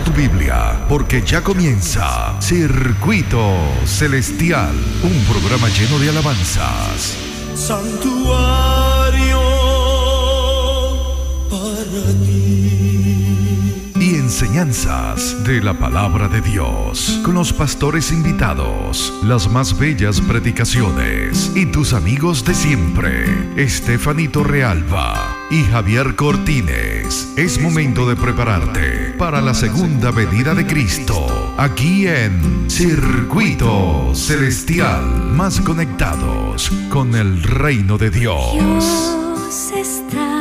Busca tu Biblia, porque ya comienza Circuito Celestial, un programa lleno de alabanzas. Santuario para ti. Y enseñanzas de la palabra de Dios, con los pastores invitados, las más bellas predicaciones y tus amigos de siempre, Estefanito Realba y Javier Cortines. Es momento de prepararte para la segunda venida de Cristo, aquí en Circuito Celestial, más conectados con el reino de Dios. Dios está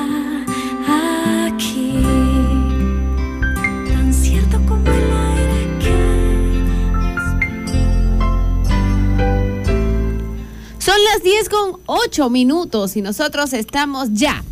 aquí, tan cierto como Son las 10 con 8 minutos y nosotros estamos ya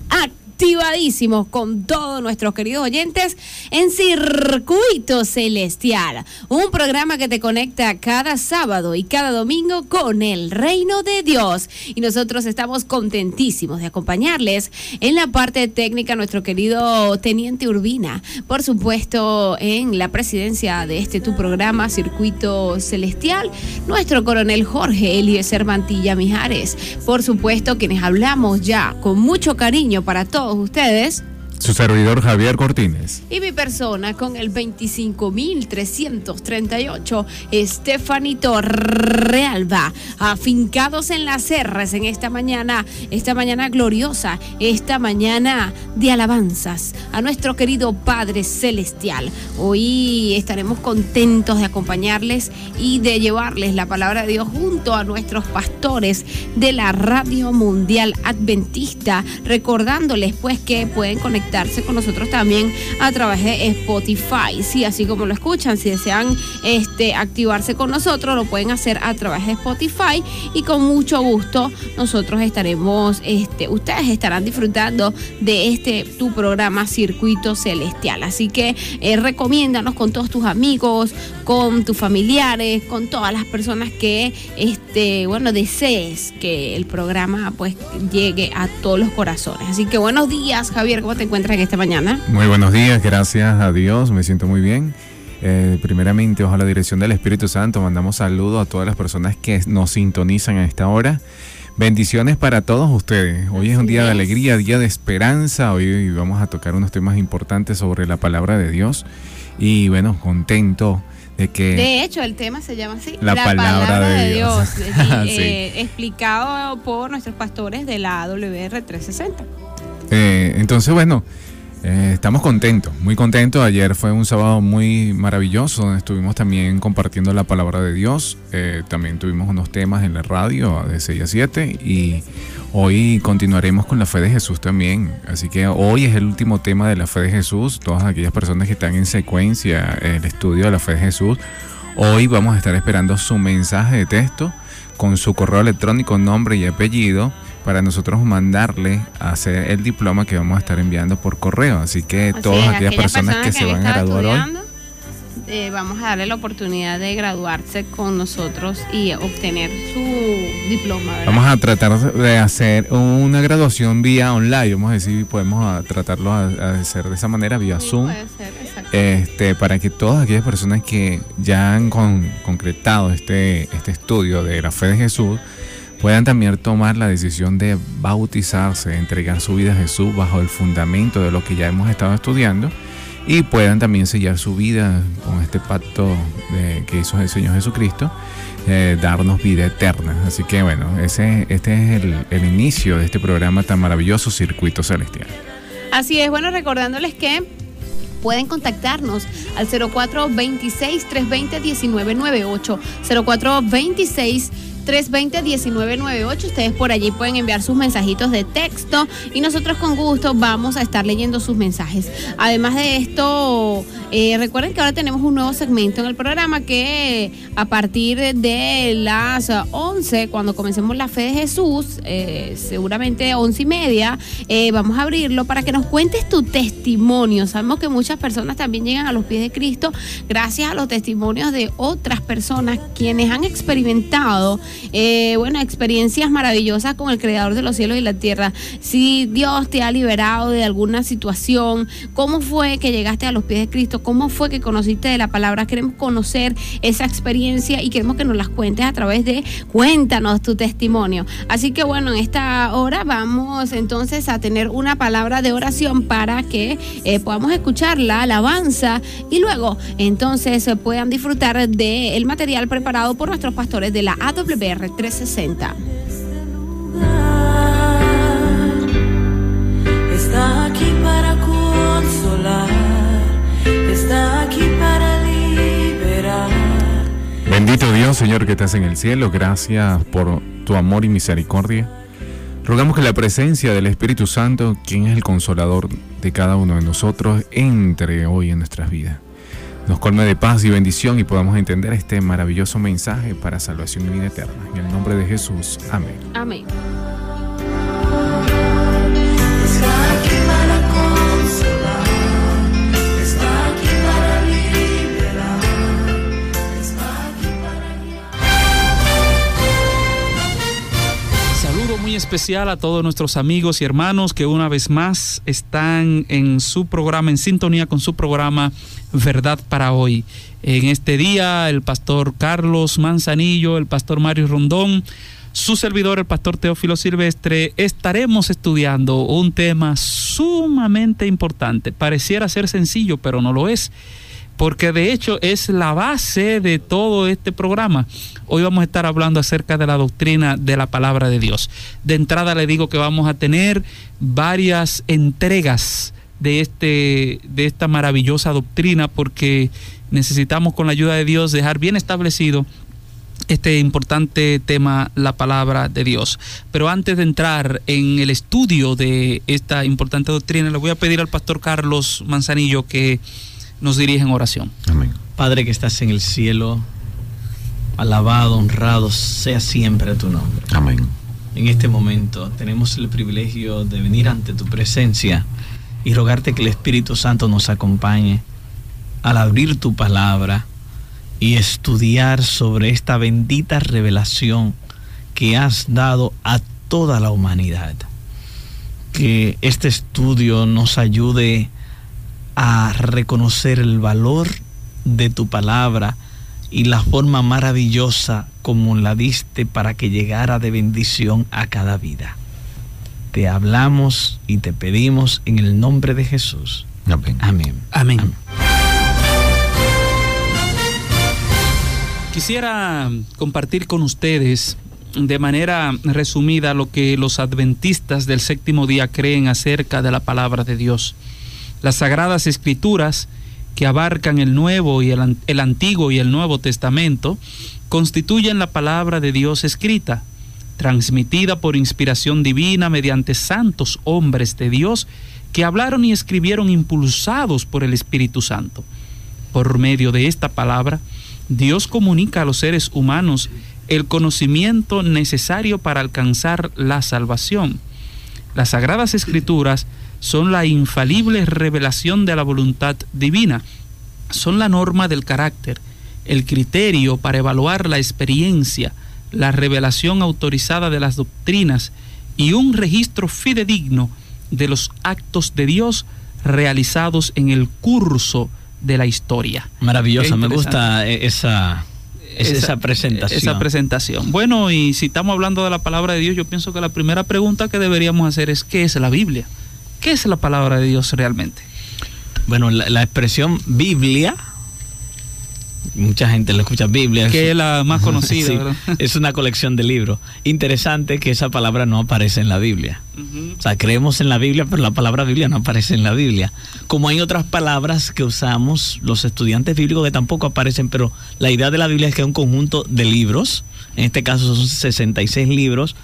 activadísimos con todos nuestros queridos oyentes en Circuito Celestial, un programa que te conecta cada sábado y cada domingo con el reino de Dios. Y nosotros estamos contentísimos de acompañarles en la parte técnica nuestro querido Teniente Urbina, por supuesto en la presidencia de este tu programa Circuito Celestial, nuestro coronel Jorge Eliezer Mantilla Mijares, por supuesto quienes hablamos ya con mucho cariño para todos ustedes. Su servidor Javier Cortines. Y mi persona con el 25.338, Estefanito Realba, afincados en las R's en esta mañana, esta mañana gloriosa, esta mañana de alabanzas a nuestro querido Padre Celestial. Hoy estaremos contentos de acompañarles y de llevarles la palabra de Dios junto a nuestros pastores de la Radio Mundial Adventista, recordándoles pues que pueden conectarse con nosotros también a través de Spotify. Sí, así como lo escuchan, si desean este, activarse con nosotros, lo pueden hacer a través de Spotify y con mucho gusto nosotros estaremos, este, ustedes estarán disfrutando de este tu programa Circuito Celestial. Así que eh, recomiéndanos con todos tus amigos, con tus familiares, con todas las personas que, este, bueno, desees que el programa pues llegue a todos los corazones. Así que buenos días, Javier, ¿cómo te encuentras en esta mañana? Muy buenos días, gracias a Dios, me siento muy bien. Eh, primeramente, bajo la dirección del Espíritu Santo, mandamos saludos a todas las personas que nos sintonizan a esta hora. Bendiciones para todos ustedes. Hoy es un día de alegría, día de esperanza. Hoy vamos a tocar unos temas importantes sobre la palabra de Dios. Y bueno, contento de que... De hecho, el tema se llama así, La palabra de Dios. y, Sí. eh, explicado por nuestros pastores de la AWR 360. Eh, entonces, bueno, eh, estamos contentos, muy contentos. Ayer fue un sábado muy maravilloso donde estuvimos también compartiendo la palabra de Dios. Eh, también tuvimos unos temas en la radio de 6 a 7 y hoy continuaremos con la fe de Jesús también. Así que hoy es el último tema de la fe de Jesús. Todas aquellas personas que están en secuencia el estudio de la fe de Jesús. Hoy vamos a estar esperando su mensaje de texto con su correo electrónico, nombre y apellido para nosotros mandarle a hacer el diploma que vamos a estar enviando por correo. Así que Así todas es, aquellas personas que, se van a graduar hoy, eh, vamos a darle la oportunidad de graduarse con nosotros y obtener su diploma. ¿verdad? vamos a tratar de hacer una graduación vía online. Vamos a decir, podemos a tratarlo a, a hacer de esa manera, vía Sí, Zoom. puede ser, este, para que todas aquellas personas que ya han con- concretado este, este estudio de la fe de Jesús puedan también tomar la decisión de bautizarse, entregar su vida a Jesús bajo el fundamento de lo que ya hemos estado estudiando y puedan también sellar su vida con este pacto que hizo el Señor Jesucristo, eh, darnos vida eterna. Así que bueno, este es el, el inicio de este programa tan maravilloso, Circuito Celestial. Así es, bueno, recordándoles que pueden contactarnos al 0426-320-1998. 0426 320-1998. Ustedes por allí pueden enviar sus mensajitos de texto y nosotros con gusto vamos a estar leyendo sus mensajes. Además de esto, eh, recuerden que ahora tenemos un nuevo segmento en el programa que a partir de las 11, cuando comencemos la fe de Jesús, eh, seguramente 11 y media, eh, vamos a abrirlo para que nos cuentes tu testimonio. Sabemos que muchas personas también llegan a los pies de Cristo gracias a los testimonios de otras personas quienes han experimentado eh, bueno, experiencias maravillosas con el Creador de los cielos y la tierra. Si Dios te ha liberado de alguna situación, ¿cómo fue que llegaste a los pies de Cristo? ¿Cómo fue que conociste de la palabra? Queremos conocer esa experiencia y queremos que nos las cuentes a través de Cuéntanos tu testimonio. Así que bueno, en esta hora vamos entonces a tener una palabra de oración para que eh, podamos escuchar la alabanza y luego entonces se puedan disfrutar del material preparado por nuestros pastores de la AWR 360. Está aquí para consolar, está aquí para liberar. Bendito Dios, Señor, que estás en el cielo. Gracias por tu amor y misericordia. Rogamos que la presencia del Espíritu Santo, quien es el consolador de cada uno de nosotros, entre hoy en nuestras vidas. Nos colme de paz y bendición y podamos entender este maravilloso mensaje para salvación y vida eterna. En el nombre de Jesús. Amén. Amén. Especial a todos nuestros amigos y hermanos que una vez más están en su programa, en sintonía con su programa Verdad para hoy. En este día, el pastor Carlos Manzanillo, el pastor Mario Rondón, su servidor, el pastor Teófilo Silvestre, estaremos estudiando un tema sumamente importante. Pareciera ser sencillo, pero no lo es porque de hecho es la base de todo este programa. Hoy vamos a estar hablando acerca de la doctrina de la palabra de Dios. De entrada le digo que vamos a tener varias entregas de este de esta maravillosa doctrina porque necesitamos con la ayuda de Dios dejar bien establecido este importante tema, la palabra de Dios. Pero antes de entrar en el estudio de esta importante doctrina, le voy a pedir al pastor Carlos Manzanillo que nos dirija en oración. Amén. Padre que estás en el cielo, alabado, honrado sea siempre tu nombre. Amén. En este momento tenemos el privilegio de venir ante tu presencia y rogarte que el Espíritu Santo nos acompañe al abrir tu palabra y estudiar sobre esta bendita revelación que has dado a toda la humanidad. Que este estudio nos ayude a reconocer el valor de tu palabra y la forma maravillosa como la diste para que llegara de bendición a cada vida. Te hablamos y te pedimos en el nombre de Jesús. Amén. Amén. Amén. Quisiera compartir con ustedes de manera resumida lo que los adventistas del séptimo día creen acerca de la palabra de Dios. Las sagradas escrituras que abarcan el Nuevo y el, An- el Antiguo y el Nuevo Testamento constituyen la palabra de Dios escrita, transmitida por inspiración divina mediante santos hombres de Dios que hablaron y escribieron impulsados por el Espíritu Santo. Por medio de esta palabra, Dios comunica a los seres humanos el conocimiento necesario para alcanzar la salvación. Las sagradas escrituras son la infalible revelación de la voluntad divina, son la norma del carácter, el criterio para evaluar la experiencia, la revelación autorizada de las doctrinas y un registro fidedigno de los actos de Dios realizados en el curso de la historia. Maravillosa, me gusta eh, esa, esa, esa presentación. Esa presentación. Bueno, y si estamos hablando de la palabra de Dios, yo pienso que la primera pregunta que deberíamos hacer es ¿qué es la Biblia? ¿Qué es la palabra de Dios realmente? Bueno, la, la expresión Biblia, mucha gente le escucha Biblia. Que es la más conocida, Sí, ¿verdad? es una colección de libros. Interesante que esa palabra no aparece en la Biblia. O sea, creemos en la Biblia, pero la palabra Biblia no aparece en la Biblia. Como hay otras palabras que usamos los estudiantes bíblicos que tampoco aparecen, pero la idea de la Biblia es que es un conjunto de libros. En este caso son 66 libros,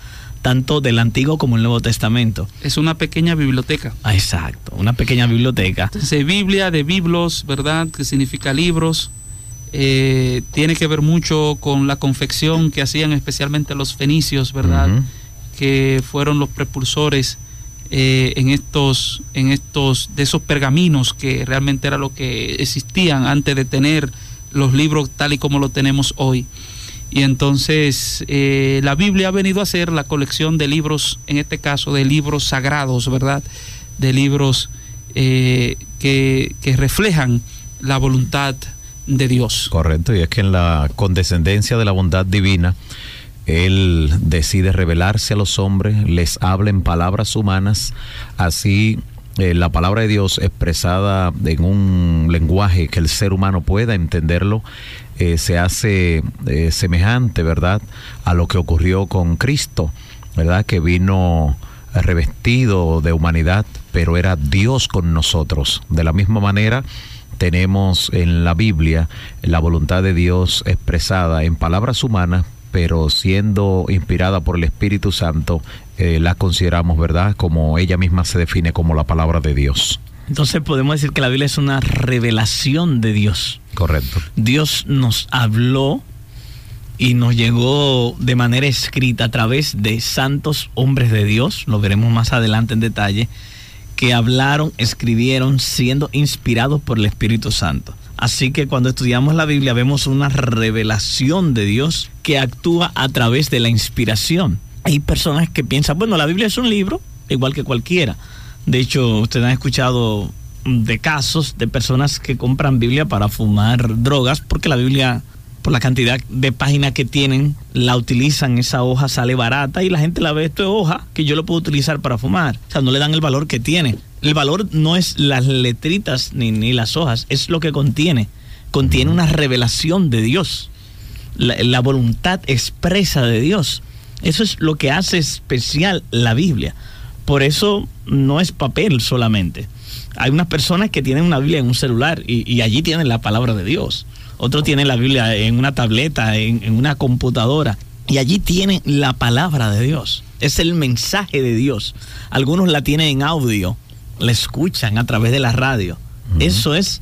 tanto del Antiguo como el Nuevo Testamento. Es una pequeña biblioteca. Ah, exacto, una pequeña biblioteca. Entonces, Biblia de biblos, ¿verdad? Que significa libros. Eh, tiene que ver mucho con la confección que hacían especialmente los fenicios, ¿verdad? Que fueron los precursores eh, en estos, en estos, de esos pergaminos que realmente era lo que existían antes de tener los libros tal y como lo tenemos hoy. Y entonces eh, la Biblia ha venido a ser la colección de libros, en este caso de libros sagrados, ¿verdad? De libros eh, que, que reflejan la voluntad de Dios. Correcto, y es que en la condescendencia de la bondad divina, Él decide revelarse a los hombres, les habla en palabras humanas, así eh, la palabra de Dios expresada en un lenguaje que el ser humano pueda entenderlo, eh, se hace eh, semejante, ¿verdad?, a lo que ocurrió con Cristo, ¿verdad?, que vino revestido de humanidad, pero era Dios con nosotros. De la misma manera, tenemos en la Biblia la voluntad de Dios expresada en palabras humanas, pero siendo inspirada por el Espíritu Santo, eh, la consideramos, ¿verdad? Como ella misma se define como la palabra de Dios. Entonces podemos decir que la Biblia es una revelación de Dios. Correcto. Dios nos habló y nos llegó de manera escrita a través de santos hombres de Dios, lo veremos más adelante en detalle, que hablaron, escribieron siendo inspirados por el Espíritu Santo. Así que cuando estudiamos la Biblia vemos una revelación de Dios que actúa a través de la inspiración. Hay personas que piensan, bueno, la Biblia es un libro, igual que cualquiera. De hecho, ustedes han escuchado de casos de personas que compran Biblia para fumar drogas porque la Biblia por la cantidad de páginas que tienen, la utilizan, esa hoja sale barata y la gente la ve, esto es hoja que yo lo puedo utilizar para fumar. O sea, no le dan el valor que tiene. El valor no es las letritas ni, ni las hojas, es lo que contiene. Contiene una revelación de Dios, la, la voluntad expresa de Dios. Eso es lo que hace especial la Biblia. Por eso no es papel solamente. Hay unas personas que tienen una Biblia en un celular y, y allí tienen la palabra de Dios. Otros tienen la Biblia en una tableta, en, en una computadora. Y allí tienen la palabra de Dios. Es el mensaje de Dios. Algunos la tienen en audio, la escuchan a través de la radio. Eso es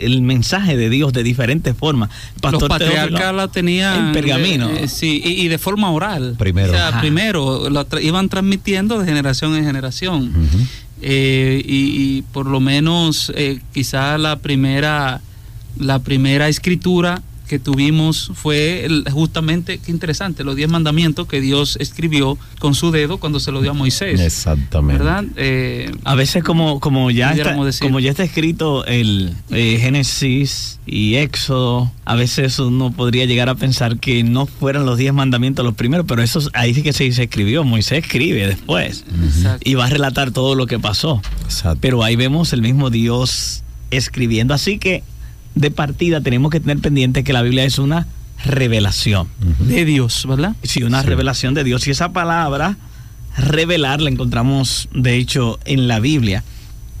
el mensaje de Dios de diferentes formas. Los patriarcas Teófilo, la tenían en pergamino. eh, eh, sí, y, y de forma oral. Primero. O sea, Ajá. primero lo tra- iban transmitiendo de generación en generación. Eh, y, y por lo menos eh, quizá la primera la primera escritura que tuvimos fue el- justamente, qué interesante, los diez mandamientos que Dios escribió con su dedo cuando se lo dio a Moisés. Exactamente. ¿Verdad? Eh, A veces como, como, ya está, como ya está escrito el eh, Génesis y Éxodo, a veces uno podría llegar a pensar que no fueran los diez mandamientos los primeros, pero eso ahí sí que se, se escribió, Moisés escribe después exacto. y va a relatar todo lo que pasó. Exacto. Pero ahí vemos el mismo Dios escribiendo, así que de partida tenemos que tener pendiente que la Biblia es una revelación. de Dios, ¿verdad? Sí, una Sí. revelación de Dios. Y esa palabra, revelar, la encontramos, de hecho, en la Biblia.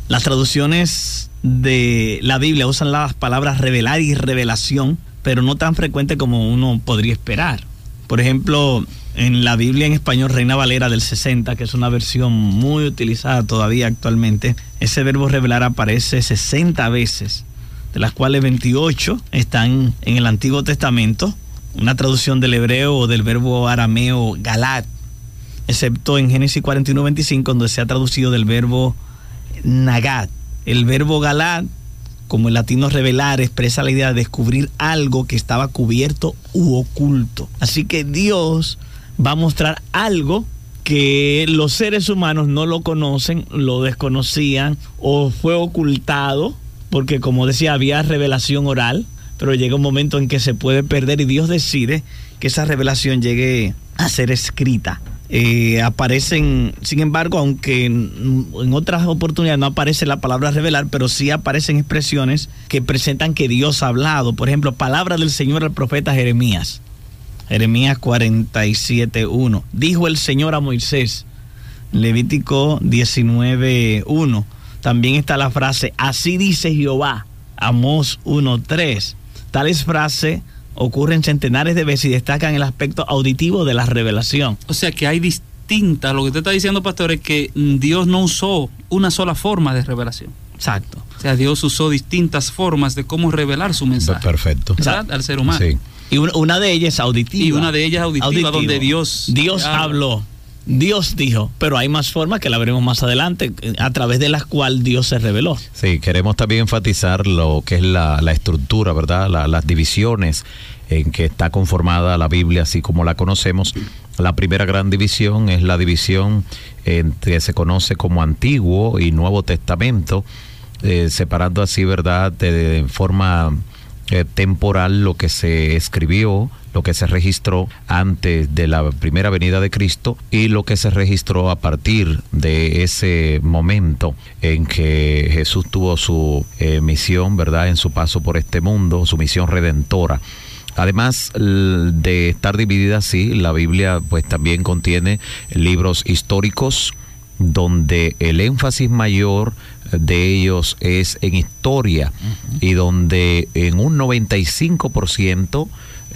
Las traducciones de la Biblia usan las palabras revelar y revelación, pero no tan frecuente como uno podría esperar. Por ejemplo, en la Biblia en español Reina Valera del 60, que es una versión muy utilizada todavía actualmente, ese verbo revelar aparece 60 veces, de las cuales 28 están en el Antiguo Testamento, una traducción del hebreo o del verbo arameo galat, excepto en Génesis 41, 25, donde se ha traducido del verbo nagat. El verbo galat, como el latino revelar, expresa la idea de descubrir algo que estaba cubierto u oculto. Así que Dios va a mostrar algo que los seres humanos no lo conocen, lo desconocían o fue ocultado, porque como decía, había revelación oral, pero llega un momento en que se puede perder y Dios decide que esa revelación llegue a ser escrita. Eh, aparecen, sin embargo, aunque en, otras oportunidades no aparece la palabra revelar, pero sí aparecen expresiones que presentan que Dios ha hablado. Por ejemplo, palabra del Señor al profeta Jeremías. Jeremías 47.1. Dijo el Señor a Moisés. Levítico 19.1. También está la frase, así dice Jehová. Amós 1.3. Tales frases ocurren centenares de veces y destacan el aspecto auditivo de la revelación. O sea que hay distintas, lo que usted está diciendo, pastor, es que mm, Dios no usó una sola forma de revelación. Exacto. O sea, Dios usó distintas formas de cómo revelar su mensaje Perfecto. ¿verdad? al ser humano. Sí. Y una, de ellas es auditiva. Y una de ellas auditiva, donde Dios Dios habló. Dios dijo, pero hay más formas que la veremos más adelante, eh, a través de las cuales Dios se reveló. Sí, queremos también enfatizar lo que es la, la estructura, ¿verdad? La- las divisiones en que está conformada la Biblia, así como la conocemos. La primera gran división es la división en que se conoce como Antiguo y Nuevo Testamento, eh, separando así, ¿verdad?, de, forma eh, temporal lo que se escribió, lo que se registró antes de la primera venida de Cristo y lo que se registró a partir de ese momento en que Jesús tuvo su eh, misión, ¿verdad? En su paso por este mundo, su misión redentora. Además de estar dividida así, la Biblia pues también contiene libros históricos donde el énfasis mayor de ellos es en historia y donde en un 95%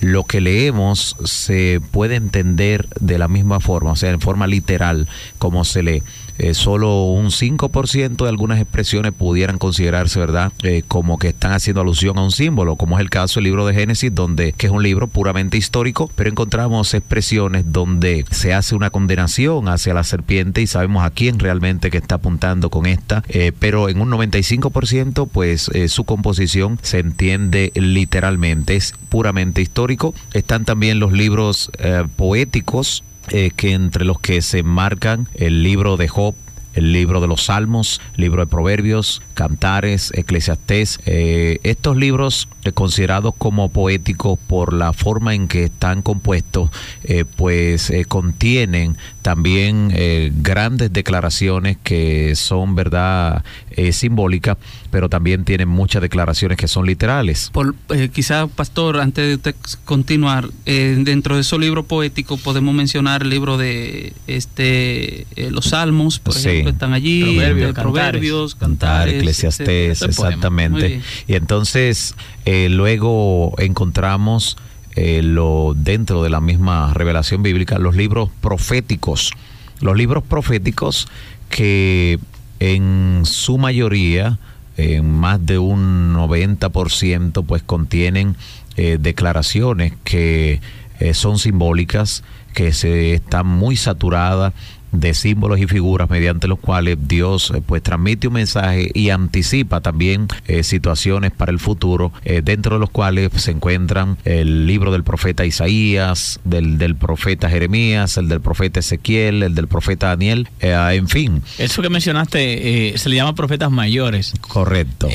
lo que leemos se puede entender de la misma forma, o sea, en forma literal, como se lee. Eh, solo un 5% de algunas expresiones pudieran considerarse, ¿verdad?, Eh, como que están haciendo alusión a un símbolo, como es el caso del libro de Génesis, donde, que es un libro puramente histórico, pero encontramos expresiones donde se hace una condenación hacia la serpiente y sabemos a quién realmente que está apuntando con esta, eh, pero en un 95% pues eh, su composición se entiende literalmente, es puramente histórico. Están también los libros poéticos, eh, que entre los que se marcan el libro de Job, el libro de los Salmos, libro de Proverbios, Cantares, Eclesiastés. eh, estos libros eh, considerados como poéticos por la forma en que están compuestos, eh, pues eh, contienen también eh, grandes declaraciones que son, verdad, eh, simbólicas, pero también tienen muchas declaraciones que son literales. Por, eh, quizá, pastor, antes de usted continuar, eh, dentro de esos libros poéticos podemos mencionar el libro de este eh, los Salmos, por Sí. ejemplo, están allí, Proverbios, de cantares. Proverbios, Cantar, cantares, Eclesiastés, exactamente. Y entonces eh, luego encontramos eh, lo dentro de la misma revelación bíblica los libros proféticos, los libros proféticos que en su mayoría, en más de un 90%, pues contienen eh, declaraciones que eh, son simbólicas, que se están muy saturadas de símbolos y figuras mediante los cuales Dios eh, pues transmite un mensaje y anticipa también eh, situaciones para el futuro eh, dentro de los cuales se encuentran el libro del profeta Isaías del, del profeta Jeremías el del profeta Ezequiel el del profeta Daniel eh, en fin Eso que mencionaste eh, se le llama profetas mayores. correcto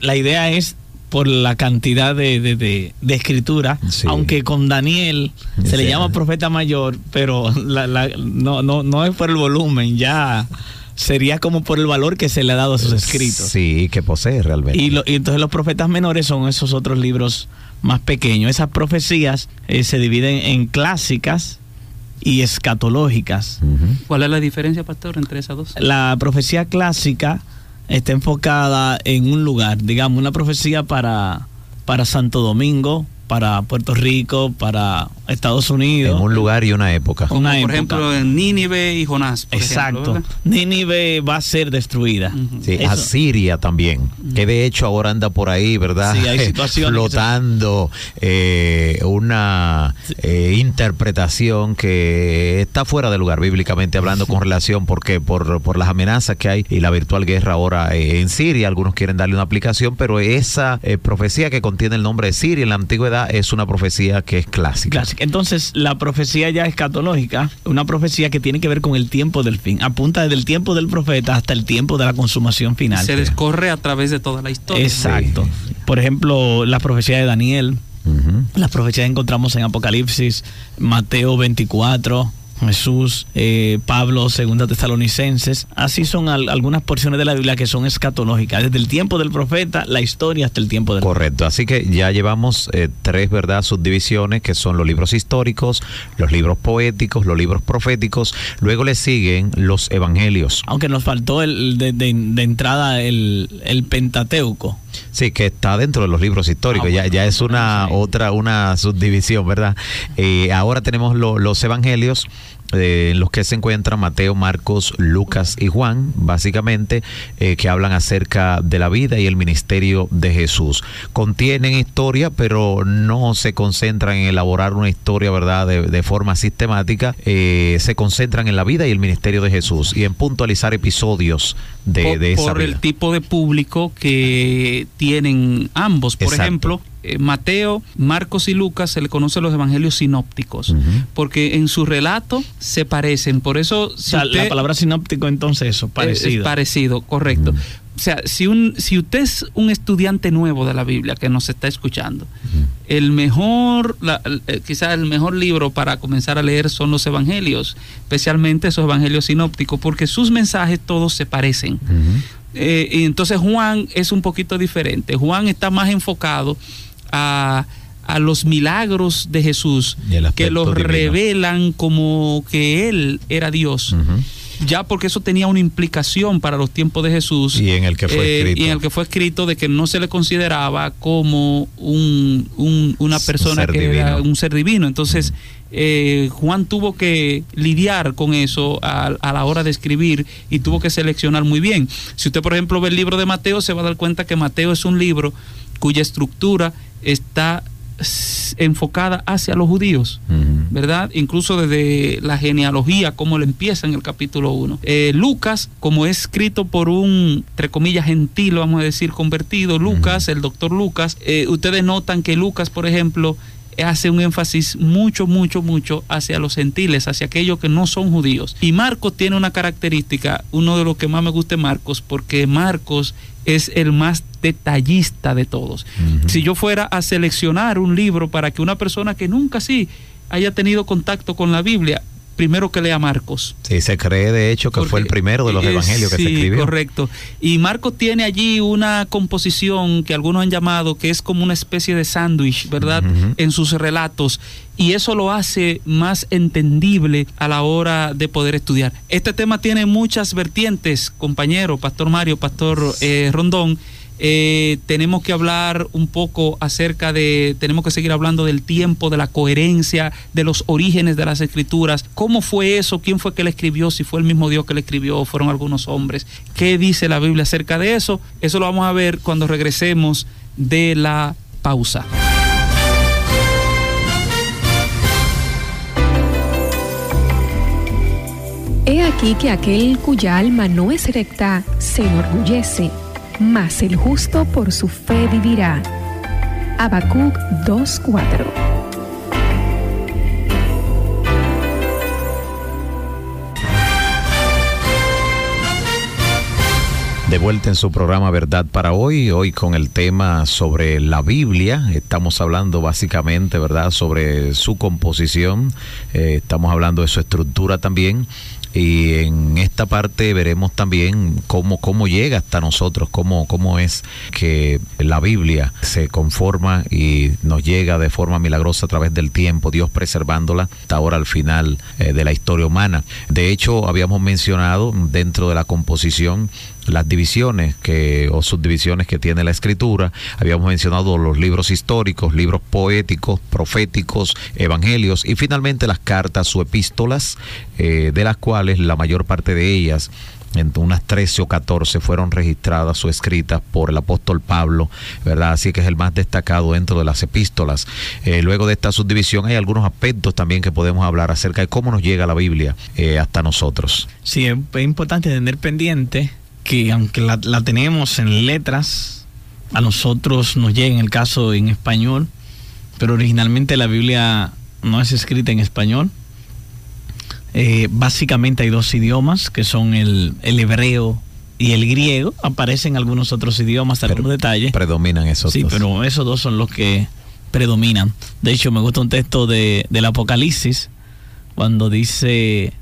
la idea es por la cantidad de, de- de- de escritura, Sí. aunque con Daniel se le llama profeta mayor, pero la- la- no, no, no es por el volumen, ya sería como por el valor que se le ha dado a sus escritos. sí que posee realmente Y, lo- y entonces los profetas menores son esos otros libros más pequeños. Esas profecías eh, se dividen en clásicas y escatológicas. ¿Cuál es la diferencia, pastor, entre esas dos? La profecía clásica está enfocada en un lugar, digamos, una profecía para, para Santo Domingo, para Puerto Rico, para Estados Unidos. en un lugar y una época Una por época. ejemplo, en Nínive y Jonás. por ejemplo, Exacto. ¿verdad? Nínive va a ser destruida. Ujú. Sí, Eso. Asiria también, que de hecho ahora anda por ahí, ¿verdad? Sí, hay situaciones Flotando eh, una eh, interpretación que está fuera de lugar bíblicamente hablando con relación porque por, por las amenazas que hay y la virtual guerra ahora eh, en Siria. Algunos quieren darle una aplicación, pero esa eh, profecía que contiene el nombre de Siria en la antigüedad es una profecía que es clásica. Clásica. Entonces, la profecía ya escatológica, una profecía que tiene que ver con el tiempo del fin. Apunta desde el tiempo del profeta hasta el tiempo de la consumación final. Se descorre a través de toda la historia. Exacto. Por ejemplo, la profecía de Daniel, las profecías que encontramos en Apocalipsis, Mateo 24, Jesús, eh, Pablo, Segunda Tesalonicenses. Así son al- algunas porciones de la Biblia que son escatológicas, desde el tiempo del profeta, la historia hasta el tiempo del Correcto, así que ya llevamos eh, tres, ¿verdad?, subdivisiones que son los libros históricos, los libros poéticos, los libros proféticos, luego le siguen los evangelios, Aunque nos faltó el, de, de- de entrada el, el Pentateuco. Sí, que está dentro de los libros históricos, Ah, ya, bueno, ya es una sí. otra, una subdivisión, ¿verdad? Eh, ahora tenemos lo- los evangelios eh, en los que se encuentran Mateo, Marcos, Lucas y Juan, básicamente, eh, que hablan acerca de la vida y el ministerio de Jesús. Contienen historia, pero no se concentran en elaborar una historia, ¿verdad?, de, de forma sistemática. Eh, se concentran en la vida y el ministerio de Jesús y en puntualizar episodios de, por, de esa por el tipo de público que tienen ambos. Por Exacto. ejemplo, eh, Mateo, Marcos y Lucas se le conocen los evangelios sinópticos, porque en su relato se parecen. Por eso, O si sea, usted- la palabra sinóptico entonces eso, eh, parecido. Es parecido, correcto. O sea, si, un, si usted es un estudiante nuevo de la Biblia que nos está escuchando, el mejor, eh, quizás el mejor libro para comenzar a leer son los evangelios, especialmente esos evangelios sinópticos, porque sus mensajes todos se parecen. Eh, y entonces Juan es un poquito diferente. Juan está más enfocado a, a los milagros de Jesús que los divino. revelan como que él era Dios. Ya porque eso tenía una implicación para los tiempos de Jesús. Y en el que fue eh, escrito. Y en el que fue escrito de que no se le consideraba como un, un- una Un persona ser que era un ser divino. Entonces, eh, Juan tuvo que lidiar con eso a, a la hora de escribir y tuvo que seleccionar muy bien. Si usted, por ejemplo, ve el libro de Mateo, se va a dar cuenta que Mateo es un libro cuya estructura está enfocada hacia los judíos. ¿verdad? Incluso desde la genealogía, como le empieza en el capítulo 1. Lucas, como es escrito por un, entre comillas, gentil, vamos a decir, convertido, Lucas, el doctor Lucas, eh, ustedes notan que Lucas, por ejemplo, hace un énfasis mucho, mucho, mucho hacia los gentiles, hacia aquellos que no son judíos. Y Marcos tiene una característica, uno de los que más me gusta de Marcos, porque Marcos es el más detallista de todos. Si yo fuera a seleccionar un libro para que una persona que nunca sí haya tenido contacto con la Biblia, primero que lea Marcos. Sí, se cree de hecho que fue el primero de los eh, evangelios que se escribió. Correcto. Y Marcos tiene allí una composición que algunos han llamado que es como una especie de sándwich, ¿verdad? En sus relatos. Y eso lo hace más entendible a la hora de poder estudiar. Este tema tiene muchas vertientes, compañero, Pastor Mario, Pastor eh, Rondón. Eh, tenemos que hablar un poco acerca de, tenemos que seguir hablando del tiempo, de la coherencia, de los orígenes de las escrituras. ¿Cómo fue eso? ¿Quién fue que le escribió? Si fue el mismo Dios que le escribió, fueron algunos hombres. ¿Qué dice la Biblia acerca de eso? Eso lo vamos a ver cuando regresemos de la pausa. He aquí que aquel cuya alma no es recta se enorgullece, mas el justo por su fe vivirá. Habacuc 2:4 De vuelta en su programa Verdad para hoy, hoy con el tema sobre la Biblia. Estamos hablando básicamente, ¿verdad?, sobre su composición, eh, estamos hablando de su estructura también. Y en esta parte veremos también cómo, cómo llega hasta nosotros, cómo, cómo es que la Biblia se conforma y nos llega de forma milagrosa a través del tiempo, Dios preservándola hasta ahora al final eh, de la historia humana. De hecho, habíamos mencionado dentro de la composición las divisiones que o subdivisiones que tiene la escritura. Habíamos mencionado los libros históricos, libros poéticos, proféticos, evangelios y finalmente las cartas o epístolas, eh, de las cuales la mayor parte de ellas en unas 13 o 14 fueron registradas o escritas por el apóstol Pablo, ¿verdad? Así que es el más destacado dentro de las epístolas. Eh, luego de esta subdivisión hay algunos aspectos también que podemos hablar acerca de cómo nos llega la Biblia eh, hasta nosotros. Sí, es importante tener pendiente que aunque la, la tenemos en letras, a nosotros nos llega en el caso en español, pero originalmente la Biblia no es escrita en español. Eh, básicamente hay dos idiomas, que son el, el hebreo y el griego. Aparecen algunos otros idiomas, Pero algunos detalles. Predominan esos Sí, dos. pero esos dos son los que predominan. De hecho, me gusta un texto de, del Apocalipsis, cuando dice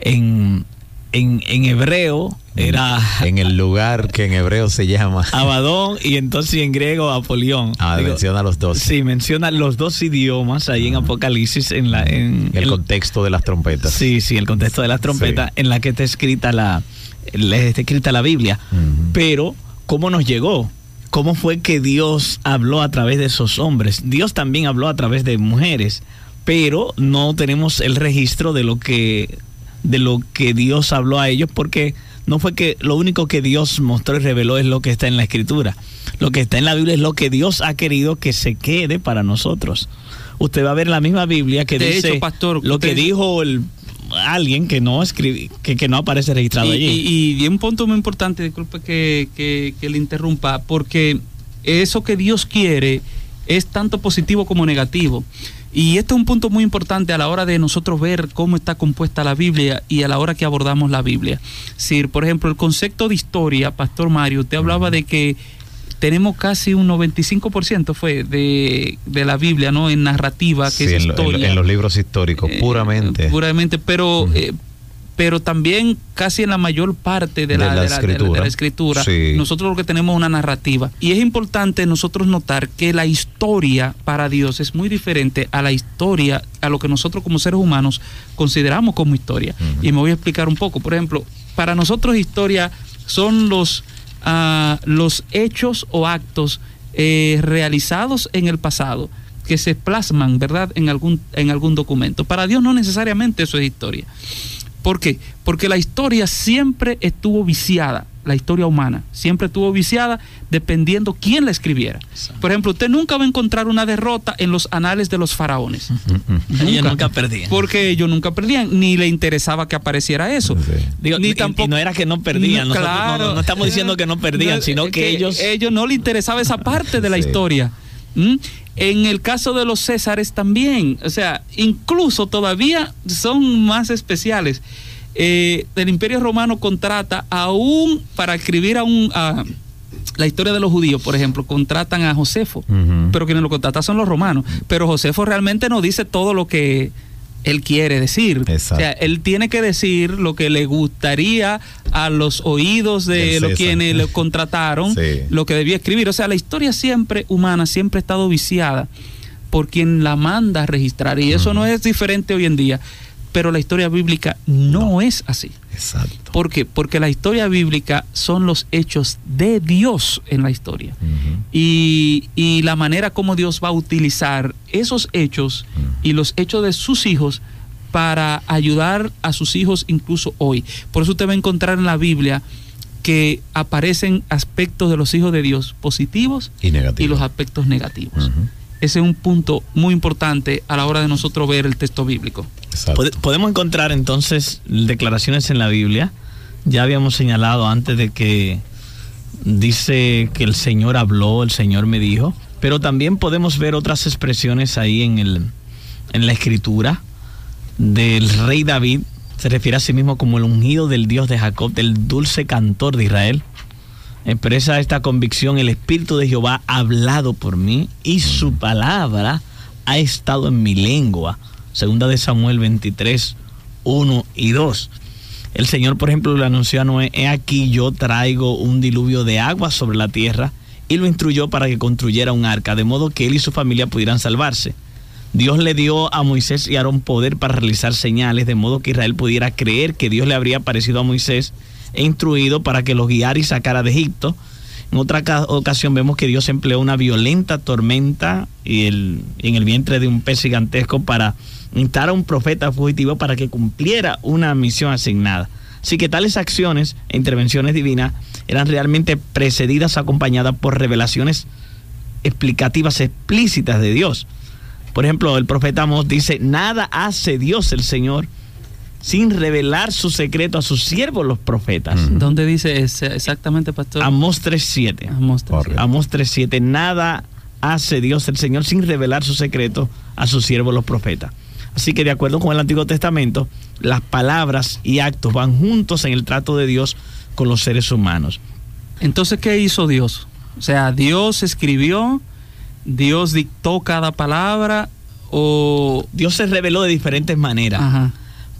en, en, en hebreo era en el lugar que en hebreo se llama. Abadón y entonces en griego Apolión. Ah, Digo, menciona los dos. Sí, menciona los dos idiomas ahí en Apocalipsis en la en el en- contexto de las trompetas. Sí, sí, el contexto de las trompetas en la que está escrita la, está escrita la Biblia. Pero, ¿cómo nos llegó? ¿Cómo fue que Dios habló a través de esos hombres? Dios también habló a través de mujeres, pero no tenemos el registro de lo que de lo que Dios habló a ellos porque no fue que lo único que Dios mostró y reveló es lo que está en la escritura. Lo que está en la Biblia es lo que Dios ha querido que se quede para nosotros. Usted va a ver en la misma Biblia que De dice hecho, pastor, lo que dijo el alguien que no escribe, que, que no aparece registrado Y, allí. y- y un punto muy importante, disculpe que, que- que le interrumpa, porque eso que Dios quiere es tanto positivo como negativo. Y este es un punto muy importante a la hora de nosotros ver cómo está compuesta la Biblia y a la hora que abordamos la Biblia. Si, por ejemplo, el concepto de historia, Pastor Mario, usted hablaba de que tenemos casi un 95% fue de, de la Biblia, ¿no? En narrativa, que Sí, es en, lo- en lo- historia. en los libros históricos, Eh, puramente. Puramente, pero, eh, pero también casi en la mayor parte de la, De la de la- de la- de la escritura. Sí. nosotros lo que tenemos es una narrativa. Y es importante nosotros notar que la historia para Dios es muy diferente a la historia, a lo que nosotros como seres humanos consideramos como historia. Y me voy a explicar un poco. Por ejemplo, para nosotros historia son los, ah, los hechos o actos eh, realizados en el pasado que se plasman, ¿verdad?, en algún, en algún documento. Para Dios no necesariamente eso es historia. ¿Por qué? Porque la historia siempre estuvo viciada, la historia humana, siempre estuvo viciada dependiendo quién la escribiera. Por ejemplo, usted nunca va a encontrar una derrota en los anales de los faraones. Ellos nunca perdían. Porque ellos nunca perdían, ni le interesaba que apareciera eso. Sí. Digo, ni y- tampoco- y no era que no perdían, No, nosotros claro. no, no estamos diciendo que no perdían, No, sino es que, ellos ellos no le interesaba esa parte de la Sí. historia. ¿Mm? En el caso de los Césares también, o sea, incluso todavía son más especiales. Eh, el Imperio Romano contrata aún para escribir a un a la historia de los judíos, por ejemplo, contratan a Josefo, pero quienes lo contratan son los romanos. Pero Josefo realmente no dice todo lo que él quiere decir. Exacto. O sea, él tiene que decir lo que le gustaría a los oídos de los quienes lo contrataron, Sí. lo que debía escribir. O sea, la historia siempre humana siempre ha estado viciada por quien la manda a registrar. Y eso no es diferente hoy en día. Pero la historia bíblica no, es así. Exacto. ¿Por qué? Porque la historia bíblica son los hechos de Dios en la historia. Y, y la manera como Dios va a utilizar esos hechos y los hechos de sus hijos para ayudar a sus hijos incluso hoy. Por eso usted va a encontrar en la Biblia que aparecen aspectos de los hijos de Dios positivos Y negativo. y los aspectos negativos. Ese es un punto muy importante a la hora de nosotros ver el texto bíblico. Exacto. Podemos encontrar entonces declaraciones en la Biblia. Ya habíamos señalado antes de que dice que el Señor habló, el Señor me dijo, pero también podemos ver otras expresiones ahí en, el, en la escritura del rey David. Se refiere a sí mismo como el ungido del Dios de Jacob, del dulce cantor de Israel. Expresa esta convicción, el Espíritu de Jehová ha hablado por mí y su palabra ha estado en mi lengua. Segunda de Samuel 23, 1 y 2. El Señor, por ejemplo, le anunció a Noé, he aquí yo traigo un diluvio de agua sobre la tierra y lo instruyó para que construyera un arca, de modo que él y su familia pudieran salvarse. Dios le dio a Moisés y Aarón poder para realizar señales, de modo que Israel pudiera creer que Dios le habría aparecido a Moisés e instruido para que los guiara y sacara de Egipto. En otra ca- ocasión vemos que Dios empleó una violenta tormenta y, el, en el vientre de un pez gigantesco para instar a un profeta fugitivo para que cumpliera una misión asignada. Así que tales acciones e intervenciones divinas eran realmente precedidas, acompañadas por revelaciones explicativas explícitas de Dios. Por ejemplo, el profeta Amós dice, nada hace Dios el Señor sin revelar su secreto a sus siervos los profetas. ¿Dónde dice ese- exactamente, pastor? Amós 3.7. Amos tres. Correcto. Amós 3.7. Nada hace Dios el Señor sin revelar su secreto a sus siervos los profetas. Así que de acuerdo con el Antiguo Testamento, las palabras y actos van juntos en el trato de Dios con los seres humanos. Entonces, ¿qué hizo Dios? O sea, Dios escribió, Dios dictó cada palabra o... Dios se reveló de diferentes maneras. Ajá.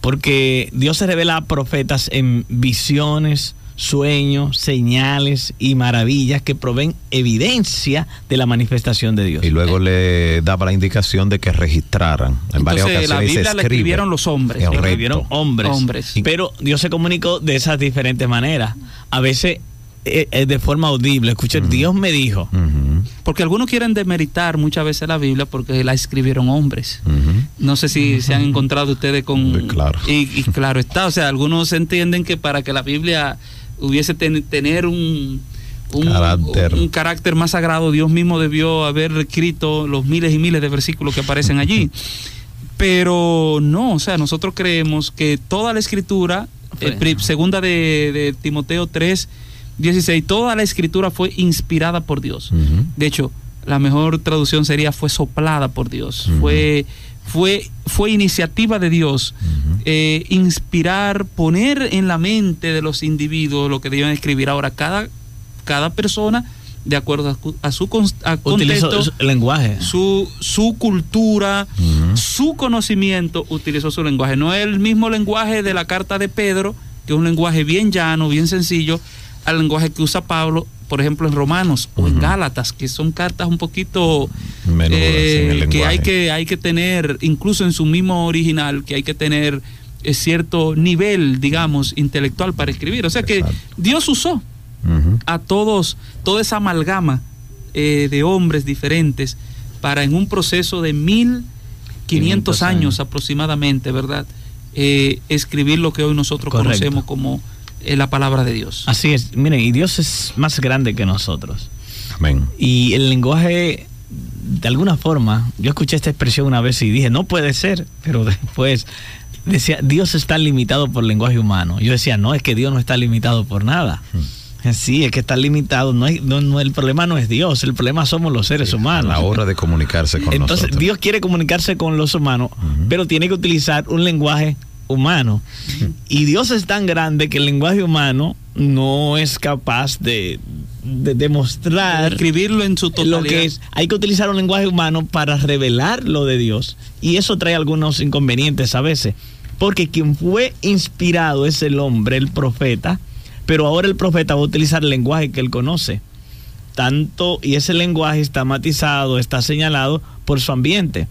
Porque Dios se revela a profetas en visiones, sueños, señales y maravillas que proveen evidencia de la manifestación de Dios. Y luego le daba la indicación de que registraran. En varias Entonces, la ocasiones se Biblia la escribieron los hombres. Correcto. escribieron hombres. Hombres. Pero Dios se comunicó de esas diferentes maneras. A veces eh, eh, de forma audible, escuchar, Dios me dijo. Porque algunos quieren demeritar muchas veces la Biblia porque la escribieron hombres. No sé si se han encontrado ustedes con... Claro. Y, y claro está, o sea, algunos entienden que para que la Biblia hubiese ten- tener un, un Carácter. un carácter más sagrado, Dios mismo debió haber escrito los miles y miles de versículos que aparecen allí. Pero no, o sea, nosotros creemos que toda la escritura, eh, segunda de, de Timoteo 3, 16, toda la escritura fue inspirada por Dios. De hecho, la mejor traducción sería fue soplada por Dios. Fue, fue, fue iniciativa de Dios. eh, inspirar, poner en la mente de los individuos lo que deben escribir. Ahora, cada, cada persona, de acuerdo a, a su a Utilizó contexto, el lenguaje. su, su cultura, su conocimiento, utilizó su lenguaje. No es el mismo lenguaje de la carta de Pedro, que es un lenguaje bien llano, bien sencillo, al lenguaje que usa Pablo, por ejemplo, en Romanos o en. Gálatas, que son cartas un poquito eh, que hay que hay que tener, incluso en su mismo original, que hay que tener eh, cierto nivel, digamos, intelectual para escribir. O sea que Exacto. Dios usó a todos, toda esa amalgama eh, de hombres diferentes para en un proceso de 1500 500 años aproximadamente, ¿verdad? Eh, escribir lo que hoy nosotros Correcto. conocemos como eh, la palabra de Dios. Así es. Miren, y Dios es más grande que nosotros. Amén. Y el lenguaje, de alguna forma, yo escuché esta expresión una vez y dije, no puede ser, pero después decía, Dios está limitado por el lenguaje humano. Yo decía, no, es que Dios no está limitado por nada. Sí, es que está limitado. No, hay- no, no, el problema no es Dios, el problema somos los seres humanos. la hora de comunicarse con Entonces, nosotros. Dios quiere comunicarse con los humanos, pero tiene que utilizar un lenguaje humano. Y Dios es tan grande que el lenguaje humano no es capaz de, de demostrar Escribirlo en su totalidad. lo que es. Hay que utilizar un lenguaje humano para revelar lo de Dios. Y eso trae algunos inconvenientes a veces. Porque quien fue inspirado es el hombre, el profeta, pero ahora el profeta va a utilizar el lenguaje que él conoce. Tanto, y ese lenguaje está matizado, está señalado por su ambiente.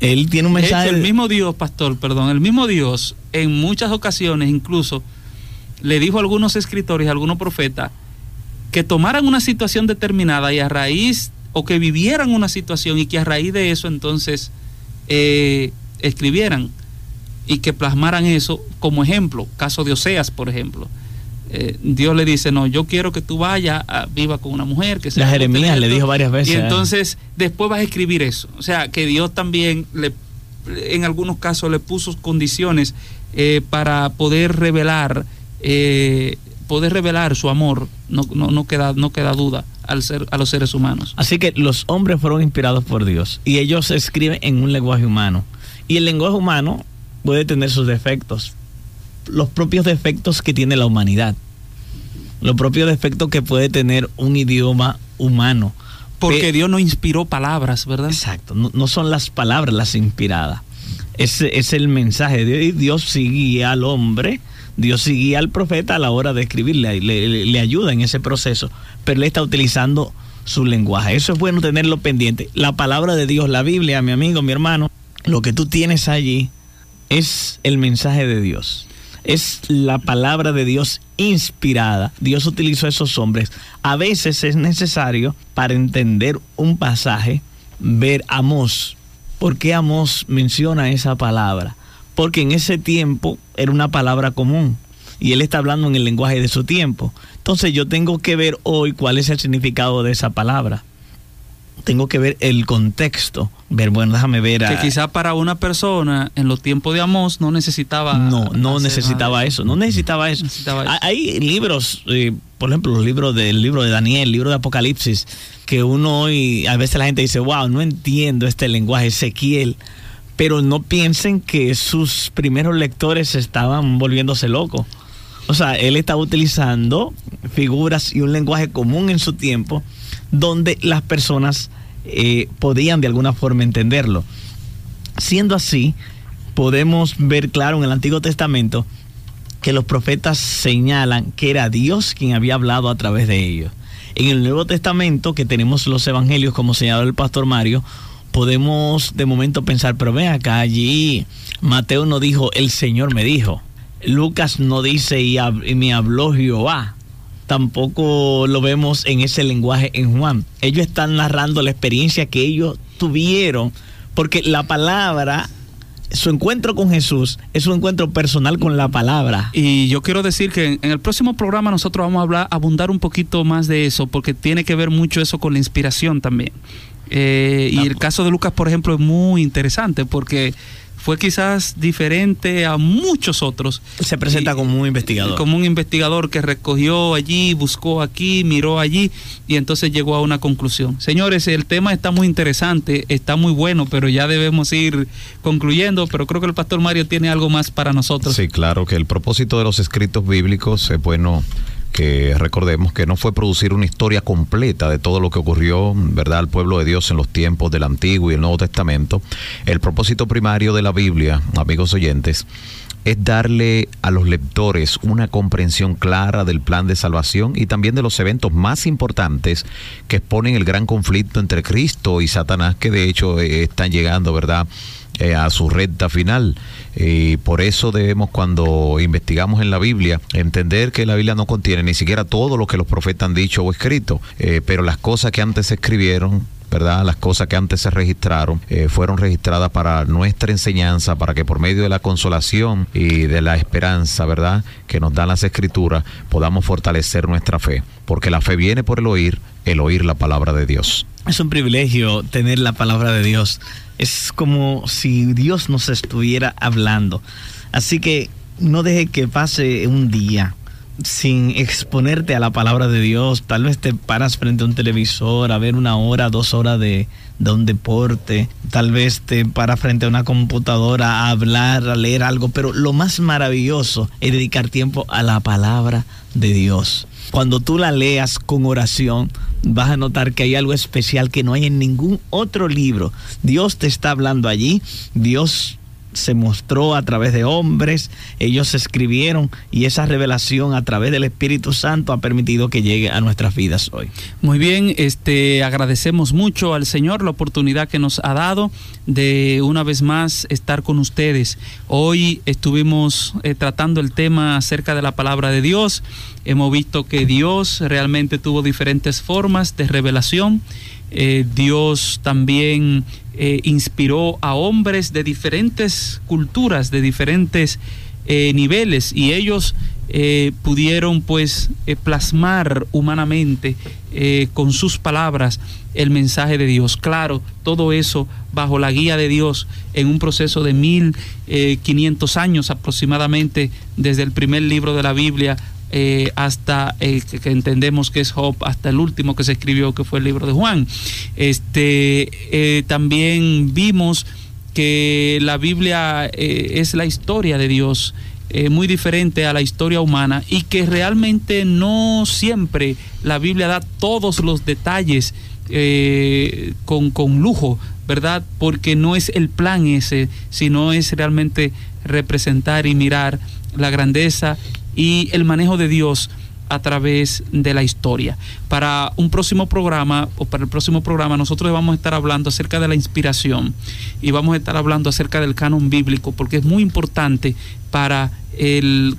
Él tiene un hecho, mensaje. el mismo Dios, pastor, perdón, el mismo Dios, en muchas ocasiones incluso, le dijo a algunos escritores, a algunos profetas, que tomaran una situación determinada y a raíz, o que vivieran una situación y que a raíz de eso entonces eh, escribieran y que plasmaran eso como ejemplo. Caso de Oseas, por ejemplo. Eh, Dios le dice, no, yo quiero que tú vayas, a, viva con una mujer. que sea La Jeremías le esto". dijo varias veces, Y ¿eh? entonces después vas a escribir eso. O sea, que Dios también le, en algunos casos le puso condiciones eh, para poder revelar, eh, poder revelar su amor. No, no, no queda, no queda duda al ser, a los seres humanos. Así que los hombres fueron inspirados por Dios y ellos escriben en un lenguaje humano. Y el lenguaje humano puede tener sus defectos, los propios defectos que tiene la humanidad, los propios defectos que puede tener un idioma humano. Porque Pe- Dios no inspiró palabras, ¿verdad? Exacto, no, no son las palabras las inspiradas. Ese es el mensaje de Dios. Y Dios sí guía al hombre, Dios sí guía al profeta a la hora de escribirle, le, le- le ayuda en ese proceso, pero él está utilizando su lenguaje. Eso es bueno tenerlo pendiente. La palabra de Dios, la Biblia, mi amigo, mi hermano, lo que tú tienes allí es el mensaje de Dios. Es la palabra de Dios inspirada. Dios utilizó a esos hombres. A veces es necesario para entender un pasaje ver Amós. ¿Por qué Amós menciona esa palabra? Porque en ese tiempo era una palabra común y él está hablando en el lenguaje de su tiempo. Entonces yo tengo que ver hoy cuál es el significado de esa palabra. Tengo que ver el contexto. Ver, bueno, déjame ver. Que quizá para una persona en los tiempos de Amós no necesitaba. no, no necesitaba eso, no necesitaba eso. Necesitaba eso. Hay- libros, eh, por ejemplo, los libros del libro de Daniel, el libro de Apocalipsis, que uno hoy, a veces la gente dice, wow, no entiendo este lenguaje, Ezequiel, pero no piensen que sus primeros lectores estaban volviéndose locos. O sea, él estaba utilizando figuras y un lenguaje común en su tiempo, donde las personas eh, podían de alguna forma entenderlo. Siendo así, podemos ver claro en el Antiguo Testamento que los profetas señalan que era Dios quien había hablado a través de ellos. En el Nuevo Testamento, que tenemos los evangelios, como señaló el pastor Mario, podemos de momento pensar, pero ven acá, allí Mateo no dijo, el Señor me dijo. Lucas no dice, y, me habló Jehová. Tampoco lo vemos en ese lenguaje en Juan. Ellos están narrando la experiencia que ellos tuvieron, porque la palabra, su encuentro con Jesús es un encuentro personal con la palabra. Y yo quiero decir que en, el próximo programa nosotros vamos a hablar, abundar un poquito más de eso, porque tiene que ver mucho eso con la inspiración también. Eh, y el caso de Lucas, por ejemplo, es muy interesante porque fue quizás diferente a muchos otros. Se presenta Y- como un investigador. Como un investigador que recogió allí, buscó aquí, miró allí y entonces llegó a una conclusión. Señores, el tema está muy interesante, está muy bueno, pero ya debemos ir concluyendo. Pero creo que el pastor Mario tiene algo más para nosotros. Sí, claro que el propósito de los escritos bíblicos es bueno que recordemos que no fue producir una historia completa de todo lo que ocurrió, ¿verdad?, al pueblo de Dios en los tiempos del Antiguo y el Nuevo Testamento. El propósito primario de la Biblia, amigos oyentes, es darle a los lectores una comprensión clara del plan de salvación y también de los eventos más importantes que exponen el gran conflicto entre Cristo y Satanás, que de hecho eh, están llegando, ¿verdad?, eh, a su recta final. Y por eso debemos, cuando investigamos en la Biblia, entender que la Biblia no contiene ni siquiera todo lo que los profetas han dicho o escrito, eh, pero las cosas que antes se escribieron ¿verdad? Las cosas que antes se registraron eh, fueron registradas para nuestra enseñanza, para que por medio de la consolación y de la esperanza, ¿verdad? Que nos dan las escrituras, podamos fortalecer nuestra fe, porque la fe viene por el oír, el oír la palabra de Dios. Es un privilegio tener la palabra de Dios. Es como si Dios nos estuviera hablando. Así que no deje que pase un día sin exponerte a la palabra de Dios. Tal vez te paras frente a un televisor a ver una hora, dos horas de, de un deporte. Tal vez te paras frente a una computadora a hablar, a leer algo. Pero lo más maravilloso es dedicar tiempo a la palabra de Dios. Cuando tú la leas con oración, vas a notar que hay algo especial que no hay en ningún otro libro. Dios te está hablando allí. Dios se mostró a través de hombres, ellos escribieron y esa revelación a través del Espíritu Santo ha permitido que llegue a nuestras vidas hoy. Muy bien, este agradecemos mucho al Señor la oportunidad que nos ha dado de una vez más estar con ustedes. Hoy estuvimos eh, tratando el tema acerca de la palabra de Dios. Hemos visto que Dios realmente tuvo diferentes formas de revelación. Eh, Dios también eh, inspiró a hombres de diferentes culturas, de diferentes eh, niveles, y ellos pudieron pues plasmar humanamente con sus palabras el mensaje de Dios. Claro, todo eso bajo la guía de Dios en un proceso de 1500 años aproximadamente desde el primer libro de la Biblia eh, hasta el que, entendemos que es Job, hasta el último que se escribió, que fue el libro de Juan. Este, eh, también vimos que la Biblia eh, es la historia de Dios, muy diferente a la historia humana y que realmente no siempre la Biblia da todos los detalles con, con lujo, ¿verdad? Porque no es el plan ese, sino es realmente representar y mirar la grandeza y el manejo de Dios a través de la historia. Para un próximo programa o para el próximo programa nosotros vamos a estar hablando acerca de la inspiración y vamos a estar hablando acerca del canon bíblico porque es muy importante para el